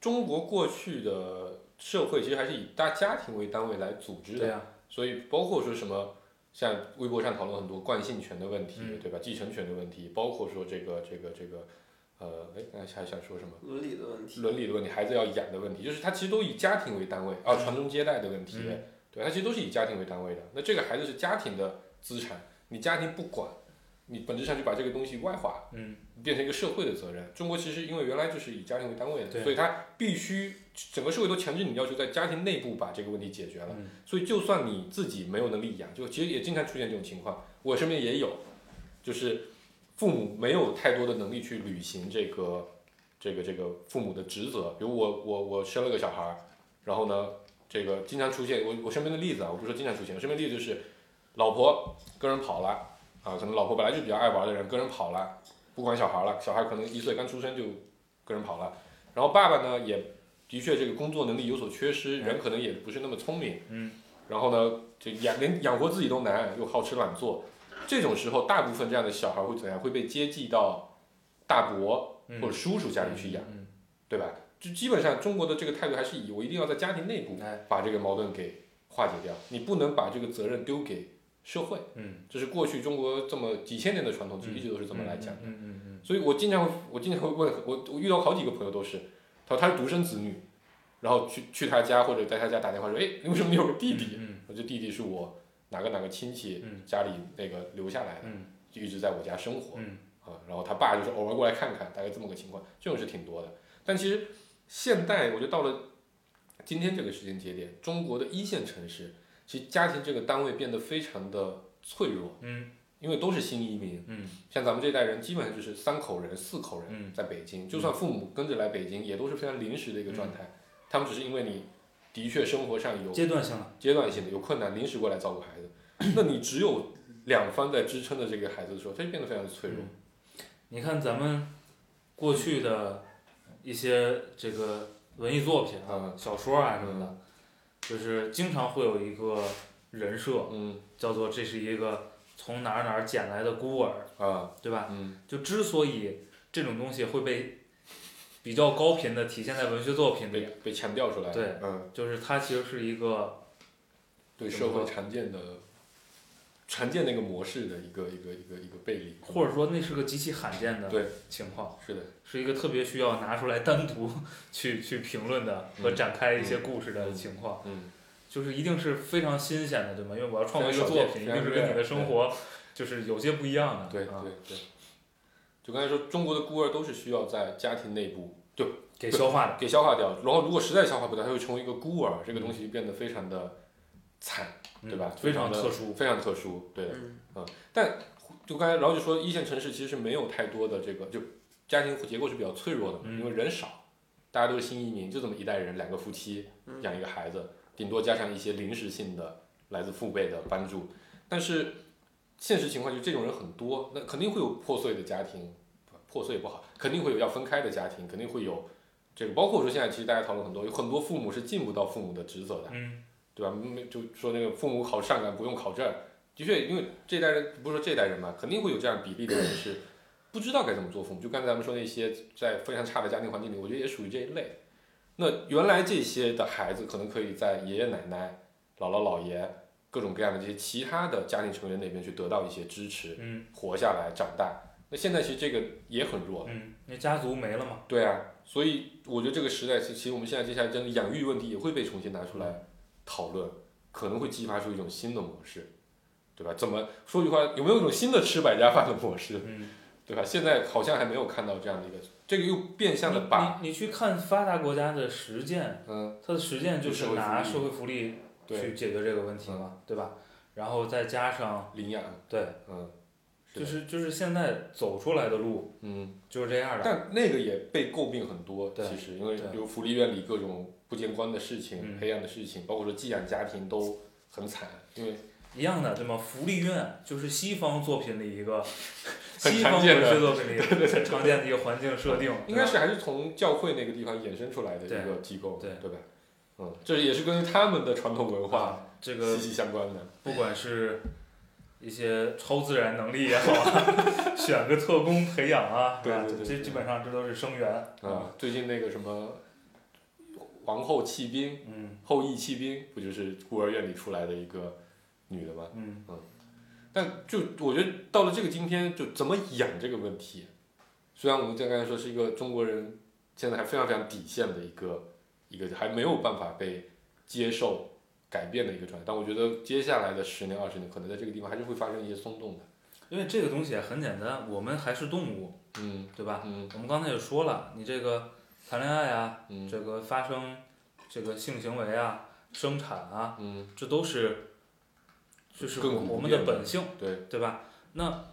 中国过去的社会其实还是以大家庭为单位来组织的，对呀，所以包括说什么，像微博上讨论很多惯性权的问题，嗯对吧？继承权的问题，包括说这个这个这个，呃，哎，刚才还想说什么？伦理的问题。伦理的问题，孩子要养的问题，就是它其实都以家庭为单位啊，传宗接代的问题，嗯对，它其实都是以家庭为单位的。那这个孩子是家庭的资产，你家庭不管，你本质上就把这个东西外化，嗯，变成一个社会的责任。中国其实因为原来就是以家庭为单位的，所以它必须整个社会都强制你要求在家庭内部把这个问题解决了。嗯所以就算你自己没有能力养，就其实也经常出现这种情况，我身边也有，就是父母没有太多的能力去履行这个这个这个父母的职责。比如我我我生了个小孩儿，然后呢，这个经常出现我我身边的例子啊，我不是说经常出现，我身边的例子就是老婆跟人跑了啊，可能老婆本来就比较爱玩的人跟人跑了，不不管小孩了，小孩可能一岁刚出生就跟人跑了，然后爸爸呢也的确这个工作能力有所缺失，人可能也不是那么聪明，嗯，然后呢就养连养活自己都难，又好吃懒做，这种时候大部分这样的小孩会怎样？会被接济到大伯嗯或者叔叔家里去养，嗯，对吧？就基本上中国的这个态度还是以我一定要在家庭内部哎，把这个矛盾给化解掉，你不能把这个责任丢给社会，嗯，这是过去中国这么几千年的传统，一直都是这么来讲的。嗯嗯嗯所以我经常会，我经常会问我，我遇到好几个朋友都是，他说他是独生子女，然后去去他家或者在他家打电话说，哎，为什么你有个弟弟？嗯我这弟弟是我哪个哪个亲戚嗯家里那个留下来的，嗯就一直在我家生活。嗯啊，然后他爸就是偶尔过来看看，大概这么个情况，这种是挺多的。但其实现代，我觉得到了今天这个时间节点，中国的一线城市，其实家庭这个单位变得非常的脆弱，嗯。因为都是新移民，嗯。像咱们这代人，基本上就是三口人、四口人嗯。在北京，就算父母跟着来北京，也都是非常临时的一个状态。他们只是因为你的确生活上有阶段性的，阶段性的有困难，临时过来照顾孩子，那你只有两方在支撑着这个孩子的时候，他就变得非常的脆弱。你看咱们过去的一些这个文艺作品啊、嗯。小说啊什么的，就是经常会有一个人设，嗯叫做这是一个从哪儿哪儿捡来的孤儿，啊对吧？嗯就之所以这种东西会被比较高频的体现在文学作品里，被被强调出来。对嗯，就是它其实是一个对社会常见的常见那个模式的一个一个一个一个背离。或者说那是个极其罕见的对情况，是的，是一个特别需要拿出来单独去 去评论的和嗯展开一些故事的情况。嗯，就是一定是非常新鲜的，对吗？因为我要创作一个作品，一定是跟你的生活就是有些不一样的。对啊对对。就刚才说，中国的孤儿都是需要在家庭内部就给消化的。给消化掉，然后如果实在消化不掉，它会成为一个孤儿，这个东西就变得非常的惨，对吧嗯？非常的特殊。非常特殊，对嗯，但就刚才然后就说一线城市其实是没有太多的这个就家庭结构是比较脆弱的因为人少，大家都是新移民，就这么一代人，两个夫妻嗯养一个孩子，顶多加上一些临时性的来自父辈的帮助，但是现实情况就是这种人很多，那肯定会有破碎的家庭，破碎也不好，肯定会有要分开的家庭，肯定会有这个，包括说现在其实大家讨论很多，有很多父母是尽不到父母的职责的，嗯对吧？没就说那个父母考上岗不用考证，的确，因为这代人不是说这代人嘛，肯定会有这样比例的人是不知道该怎么做父母。就刚才咱们说那些在非常差的家庭环境里，我觉得也属于这一类。那原来这些的孩子可能可以在爷爷奶奶、姥姥姥爷各种各样的这些其他的家庭成员那边去得到一些支持，嗯活下来、长大。那现在其实这个也很弱，嗯，那家族没了嘛？对啊，所以我觉得这个时代，其其实我们现在接下来真的养育问题也会被重新拿出来讨论，可能会激发出一种新的模式，对吧？怎么说句话，有没有一种新的吃百家饭的模式，嗯，对吧？现在好像还没有看到这样的一个，这个又变相的把，你你你去看发达国家的实践，嗯，它的实践就是拿社会福利，去解决这个问题嘛，对吧？然后再加上领养，对，嗯，就是就是现在走出来的路嗯，就是这样的。但那个也被诟病很多，对。其实因为比如福利院里各种不见光的事情、嗯黑暗的事情，包括说寄养家庭都很惨，因为一样的，对吗？福利院就是西方作品的一个西方文学作品里 很常见的一个环境设定，应该是还是从教会那个地方衍生出来的一个机构，对对吧？嗯，这也是跟他们的传统文化啊，这个息息相关的。不管是一些超自然能力也好啊，选个特工培养啊，对对对对这基本上这都是生源。啊，最近那个什么皇后弃兵、嗯后羿弃兵，不就是孤儿院里出来的一个女的吗？嗯但就我觉得到了这个今天，就怎么养这个问题，虽然我们在刚才说是一个中国人现在还非常非常底线的一个一个还没有办法被接受改变的一个状态，但我觉得接下来的十年二十年，可能在这个地方还是会发生一些松动的。因为这个东西很简单，我们还是动物，嗯对吧？嗯我们刚才也说了，你这个谈恋爱啊，嗯。这个发生这个性行为啊、生产啊，嗯，这都是就是我我们的本性，对，对吧？那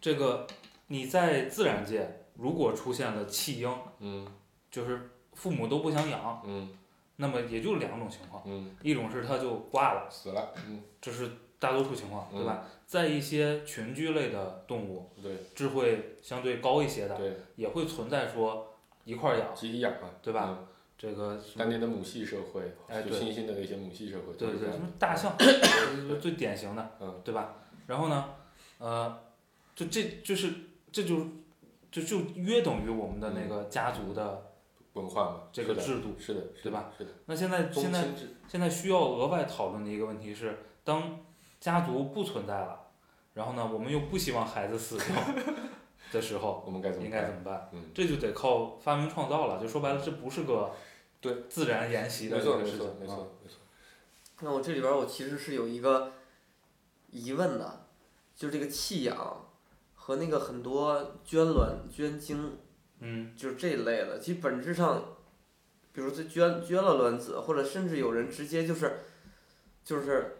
这个你在自然界如果出现了弃婴，嗯。就是父母都不想养，嗯。那么也就两种情况，嗯，一种是他就挂了，死了，嗯。这是大多数情况，对吧？在一些群居类的动物，对。智慧相对高一些的，对，也会存在说一块儿养，集体养嘛，对吧嗯？这个当年的母系社会，就哎对新兴的那些母系社会，对对，什么大象，呃最典型的，嗯对吧？然后呢，呃，就这就是这就就就约等于我们的那个家族的文化嘛，这个制度。是的，是的对吧？是的，那现在现在，现在需要额外讨论的一个问题是，当家族不存在了，然后呢，我们又不希望孩子死掉的时候，我们该怎么应该怎办？么办？嗯，这就得靠发明创造了。就说白了，这不是个对自然沿袭的没错没这个事情错没啊。错没错，那我这里边我其实是有一个疑问的，就是这个弃养和那个很多捐卵捐精，嗯就是这一类的，其实本质上，比如说捐捐了卵子，或者甚至有人直接就是就是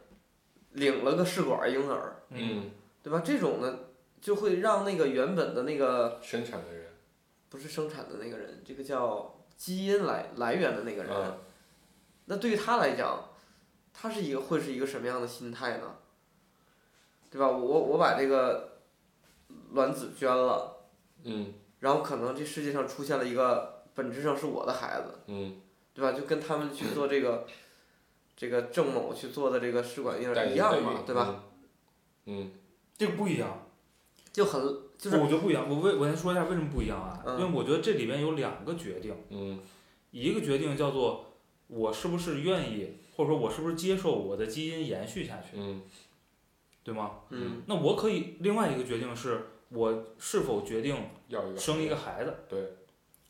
领了个试管婴儿，嗯，对吧？这种呢，就会让那个原本的那个生产的人，不是生产的那个人，这个叫基因来来源的那个人，嗯那对于他来讲，他是一个会是一个什么样的心态呢？对吧？我我把这个卵子捐了，嗯然后可能这世界上出现了一个本质上是我的孩子，嗯，对吧？就跟他们去做这个 这个郑某去做的这个试管婴儿一样，嘛对吧？？嗯这个不一样，就很就是我觉得不一样。我为我先说一下为什么不一样啊？嗯因为我觉得这里边有两个决定，嗯一个决定叫做我是不是愿意，或者说我是不是接受我的基因延续下去，嗯对吗？嗯那我可以另外一个决定是我是否决定要一个生一个孩子。对，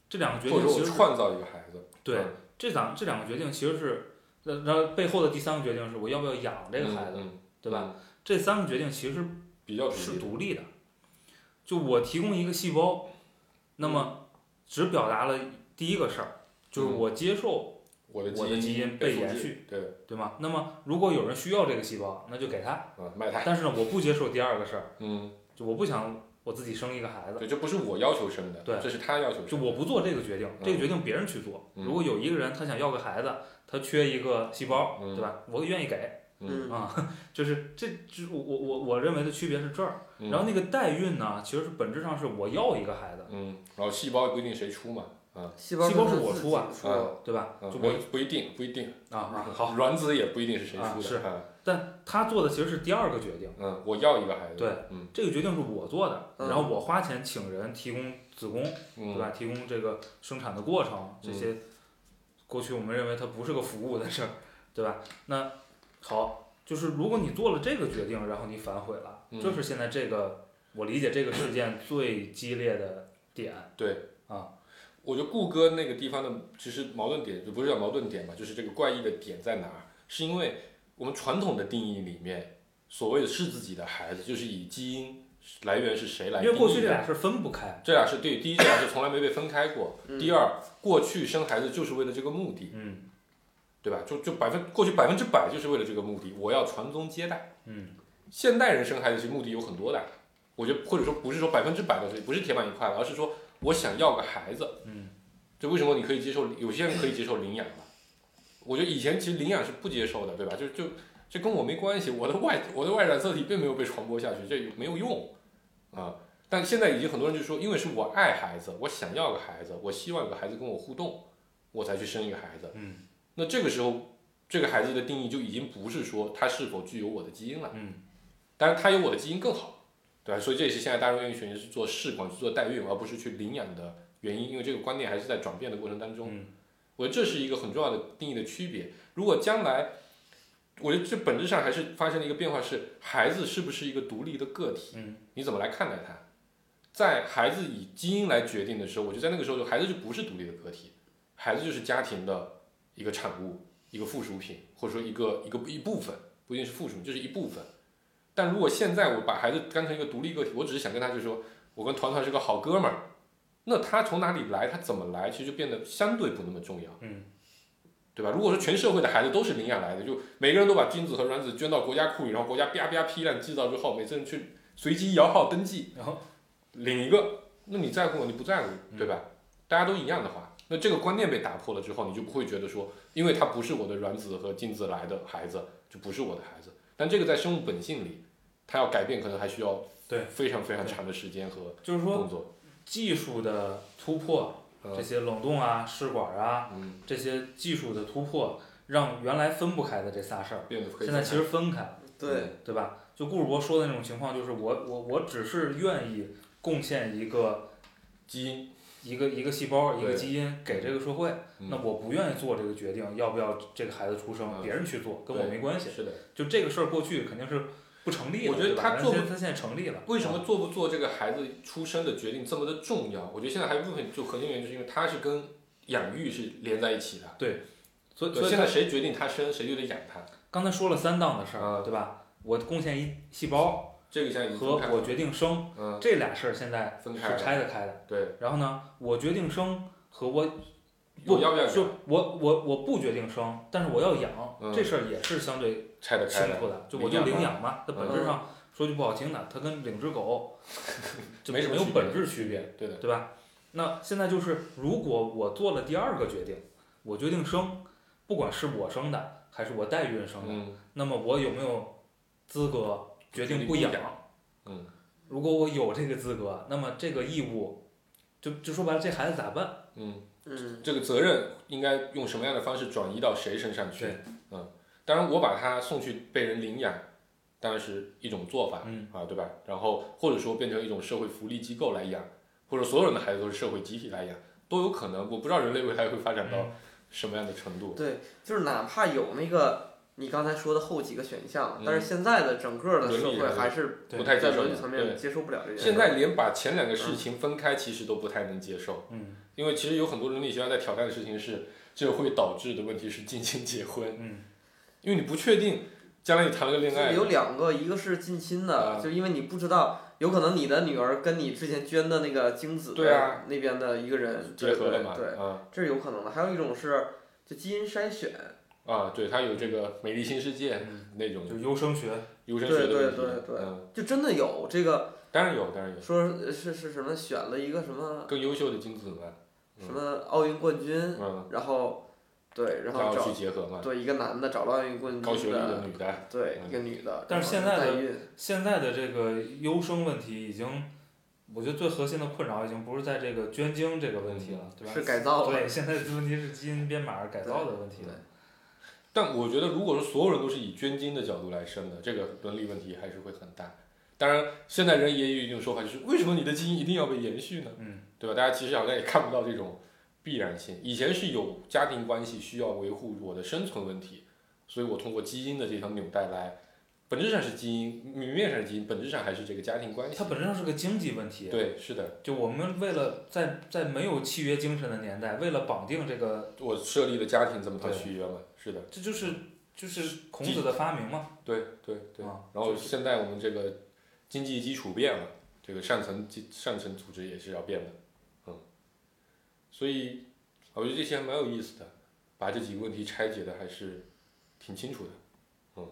这两个决定其实是创造一个孩子，对嗯这两这两个决定其实是，呃然后背后的第三个决定是我要不要养这个孩子，嗯嗯对吧？嗯这三个决定其实比较独是独立的。就我提供一个细胞，那么只表达了第一个事儿，就是嗯我接受，我的我的基因被延续，对，对吗？那么如果有人需要这个细胞，那就给他。啊，卖他，但是呢，我不接受第二个事儿，嗯，就我不想我自己生一个孩子，对，这不是我要求生的，对这是他要求生的，就我不做这个决定，这个决定别人去做。嗯如果有一个人他想要个孩子，他缺一个细胞，嗯对吧？我愿意给嗯。啊，就是这就我我我我认为的区别是这儿。嗯。然后那个代孕呢，其实是本质上是我要一个孩子，嗯，然后细胞也不一定谁出嘛，啊，细胞细胞是我出啊出啊。对吧？嗯就我不不一定不一定，啊啊好，卵子也不一定是谁啊是出的，啊。但他做的其实是第二个决定，嗯，我要一个孩子，对嗯。这个决定是我做的，嗯然后我花钱请人提供子宫，对嗯，吧？提供这个生产的过程，这些过去我们认为它不是个服务的事儿，对吧？那好，就是如果你做了这个决定，然后你反悔了，嗯这是现在这个我理解这个事件最激烈的点。对啊，我觉得顾哥那个地方的其实矛盾点就不是叫矛盾点吧，就是这个怪异的点在哪儿？是因为我们传统的定义里面，所谓的是自己的孩子，就是以基因来源是谁来因定义的。为过去这俩是分不开，这俩是对，第一这俩是从来没被分开过，嗯第二过去生孩子就是为了这个目的，嗯对吧？就就百分过去百分之百就是为了这个目的，我要传宗接代。嗯现代人生孩子其实目的有很多的，我觉得或者说不是说百分之百的，不是铁板一块的，而是说我想要个孩子。嗯就为什么你可以接受，有些人可以接受领养吧？我觉得以前其实领养是不接受的，对吧？就就这跟我没关系，我的外我的外染色体并没有被传播下去，这没有用啊。但现在已经很多人就说，因为是我爱孩子，我想要个孩子，我希望有个孩子跟我互动，我才去生一个孩子。嗯那这个时候，这个孩子的定义就已经不是说他是否具有我的基因了，嗯当然他有我的基因更好，对吧？所以这也是现在大众愿意选择去做试管、去做代孕，而不是去领养的原因，因为这个观念还是在转变的过程当中。嗯我觉得这是一个很重要的定义的区别。如果将来，我觉得这本质上还是发生了一个变化是，孩子是不是一个独立的个体？嗯你怎么来看待他？在孩子以基因来决定的时候，我觉得在那个时候，孩子就不是独立的个体，孩子就是家庭的一个产物，一个附属品，或者说一个一个一部分，不一定是附属品，就是一部分。但如果现在我把孩子当成一个独立个体，我只是想跟他就说，我跟团团是个好哥们儿，那他从哪里来，他怎么来，其实就变得相对不那么重要。嗯对吧？如果说全社会的孩子都是领养来的，就每个人都把精子和卵子捐到国家库里，然后国家啪啪批量制造之后，每次人去随机摇号登记，然后领一个，那你在乎吗？你不在乎，对吧？大家都一样的话，那这个观念被打破了之后，你就不会觉得说，因为他不是我的卵子和精子来的孩子，就不是我的孩子。但这个在生物本性里，它要改变可能还需要对非常非常长的时间和就是说动作。技术的突破，这嗯些冷冻啊、试管啊，嗯，这些技术的突破，让原来分不开的这仨事儿，变得现在其实分开了，对，对吧？就顾主播说的那种情况，就是我我我只是愿意贡献一个基因，一个一个细胞一个基因给这个社会，嗯那我不愿意做这个决定，要不要这个孩子出生，嗯别人去做，跟我没关系。是的。就这个事儿过去肯定是不成立的，我觉得他做不他现在成立了，为什么做不做这个孩子出生的决定这么的重要？我觉得现在还有一部分就核心原因，就是因为它是跟养育是连在一起的。对所以对，现在所以他谁决定他生，谁就得养他。刚才说了三档的事儿，嗯对吧？我贡献一细胞这个现在已经和。我决定生嗯，这俩事儿现在是。拆得开的。对，然后呢，我决定生和我不要就？我我我不决定生，但是我要养，嗯这事儿也是相对拆得开的。清楚的。就我就领养嘛，它本质上说句不好听的，它跟领只狗 就没什么没有本质区别，对的。对吧？那现在就是，如果我做了第二个决定，我决定生，不管是我生的还是我代孕生的，嗯那么我有没有资格决定不养？嗯，如果我有这个资格，那么这个义务，就就说白了，这孩子咋办？嗯，嗯，这个责任应该用什么样的方式转移到谁身上去？嗯，当然我把他送去被人领养，当然是一种做法。嗯啊，对吧？然后或者说变成一种社会福利机构来养，或者所有人的孩子都是社会集体来养，都有可能。我不知道人类未来会发展到嗯什么样的程度。对，就是哪怕有那个你刚才说的后几个选项，但是嗯现在的整个的社会还是不太接受的。在伦理层面对，接受不了这件事。现在连把前两个事情分开，其实都不太能接受，嗯因为其实有很多伦理学家在挑战的事情是，这会导致的问题是近亲结婚，嗯因为你不确定将来你谈了个恋爱，有两个，一个是近亲的，啊就因为你不知道，有可能你的女儿跟你之前捐的那个精子对啊那边的一个人结合了嘛，对，对啊这是有可能的。还有一种是就基因筛选，啊，对，它有这个美丽新世界嗯，那种。就优生学，优生学的对对问题，对对。嗯，就真的有这个。当然有，当然有，说是是什么选了一个什么更优秀的精子嘛，什么奥运冠军，嗯，然后对，然后找去结合嘛，对一个男的找了奥运冠军高学历的，女的，嗯。对一个女的，但是现在的现在的这个优生问题已经，我觉得最核心的困扰已经不是在这个捐精这个问题了，对吧？是改造了，对，现在的问题是基因编码改造的问题。但我觉得，如果说所有人都是以捐精的角度来生的，这个伦理问题还是会很大。当然，现在人也有一种说法，就是为什么你的基因一定要被延续呢？嗯，对吧？大家其实好像也看不到这种必然性。以前是有家庭关系需要维护我的生存问题，所以我通过基因的这条纽带来，本质上是基因，明面上是基因，本质上还是这个家庭关系它。本质上是个经济问题。对，是的，就我们为了在在没有契约精神的年代，为了绑定这个，我设立的家庭这么套对契约嘛，是的，这就是就是孔子的发明嘛。对对对。啊，然后现在我们这个经济基础变了，这个上层基上层组织也是要变的，嗯，所以我觉得这些还蛮有意思的，把这几个问题拆解的还是挺清楚的，嗯，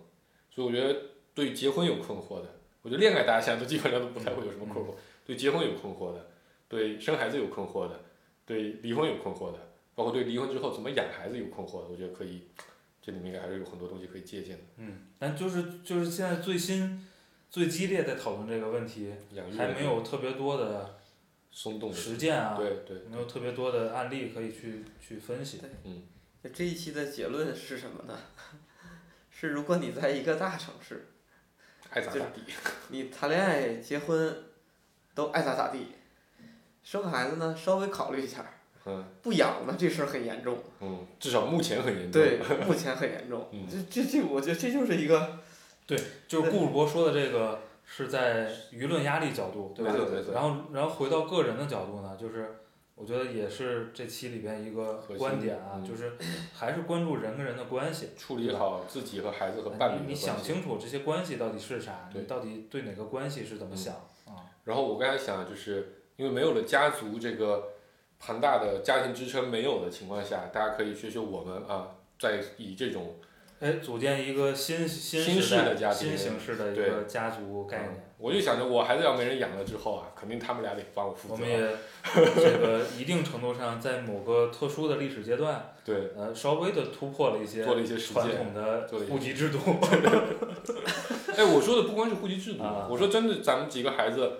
所以我觉得对结婚有困惑的，我觉得恋爱大家现在都基本上都不太会有什么困惑，对结婚有困惑的，对生孩子有困惑的，对离婚有困惑的，包括对离婚之后怎么养孩子有困惑，我觉得可以，这里面应该还是有很多东西可以借鉴的，嗯，但就是就是现在最新、最激烈在讨论这个问题，养育还没有特别多的松动的，实践啊，对对。没有特别多的案例可以去去分析。这一期的结论是什么呢？是如果你在一个大城市，爱咋咋地。你谈恋爱、结婚都爱咋咋地，生孩子呢稍微考虑一下，嗯不养呢这事儿很严重。嗯，至少目前很严重。对，目前很严重。嗯这这这，我觉得这就是一个对就是顾主播说的这个是在舆论压力角度，对吧？对对对然后然后回到个人的角度呢，就是我觉得也是这期里边一个观点啊，嗯就是还是关注人跟人的关系。处理好自己和孩子和伴侣的你你关系想清楚这些关系到底是啥，你到底对哪个关系是怎么嗯想啊？然后我刚才想，就是因为没有了家族这个庞大的家庭支撑没有的情况下，大家可以学学我们啊，在以这种哎，组建一个新新新式的家庭新形式的一个家族概念。我就想着我孩子要没人养了之后啊，肯定他们俩得帮我负责我们。也 这个一定程度上在某个特殊的历史阶段，对，呃，稍微的突破了一些做了一些实传践。统的户籍制度。哎，我说的不光是户籍制度，啊我说真的，咱们几个孩子，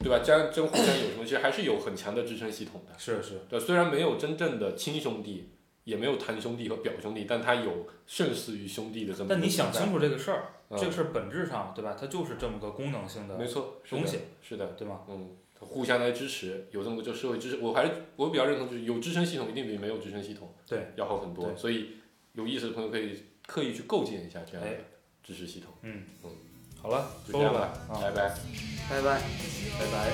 对吧？家真互相有什么，其实还是有很强的支撑系统的。是是，对，虽然没有真正的亲兄弟，也没有堂兄弟和表兄弟，但他有胜似于兄弟的这么。但你想清，楚这个事儿，嗯这个事儿本质上，对吧？它就是这么个功能性的没错，是的东西，是的，对吗？嗯，互相来支持，有这么个就社会支持，我还是我比较认同，就是有支撑系统一定比没有支撑系统对要好很多。所以有意思的朋友可以刻意去构建一下这样的哎支持系统。嗯嗯，好了，就这样收了吧吧，啊，拜拜。拜拜。拜拜。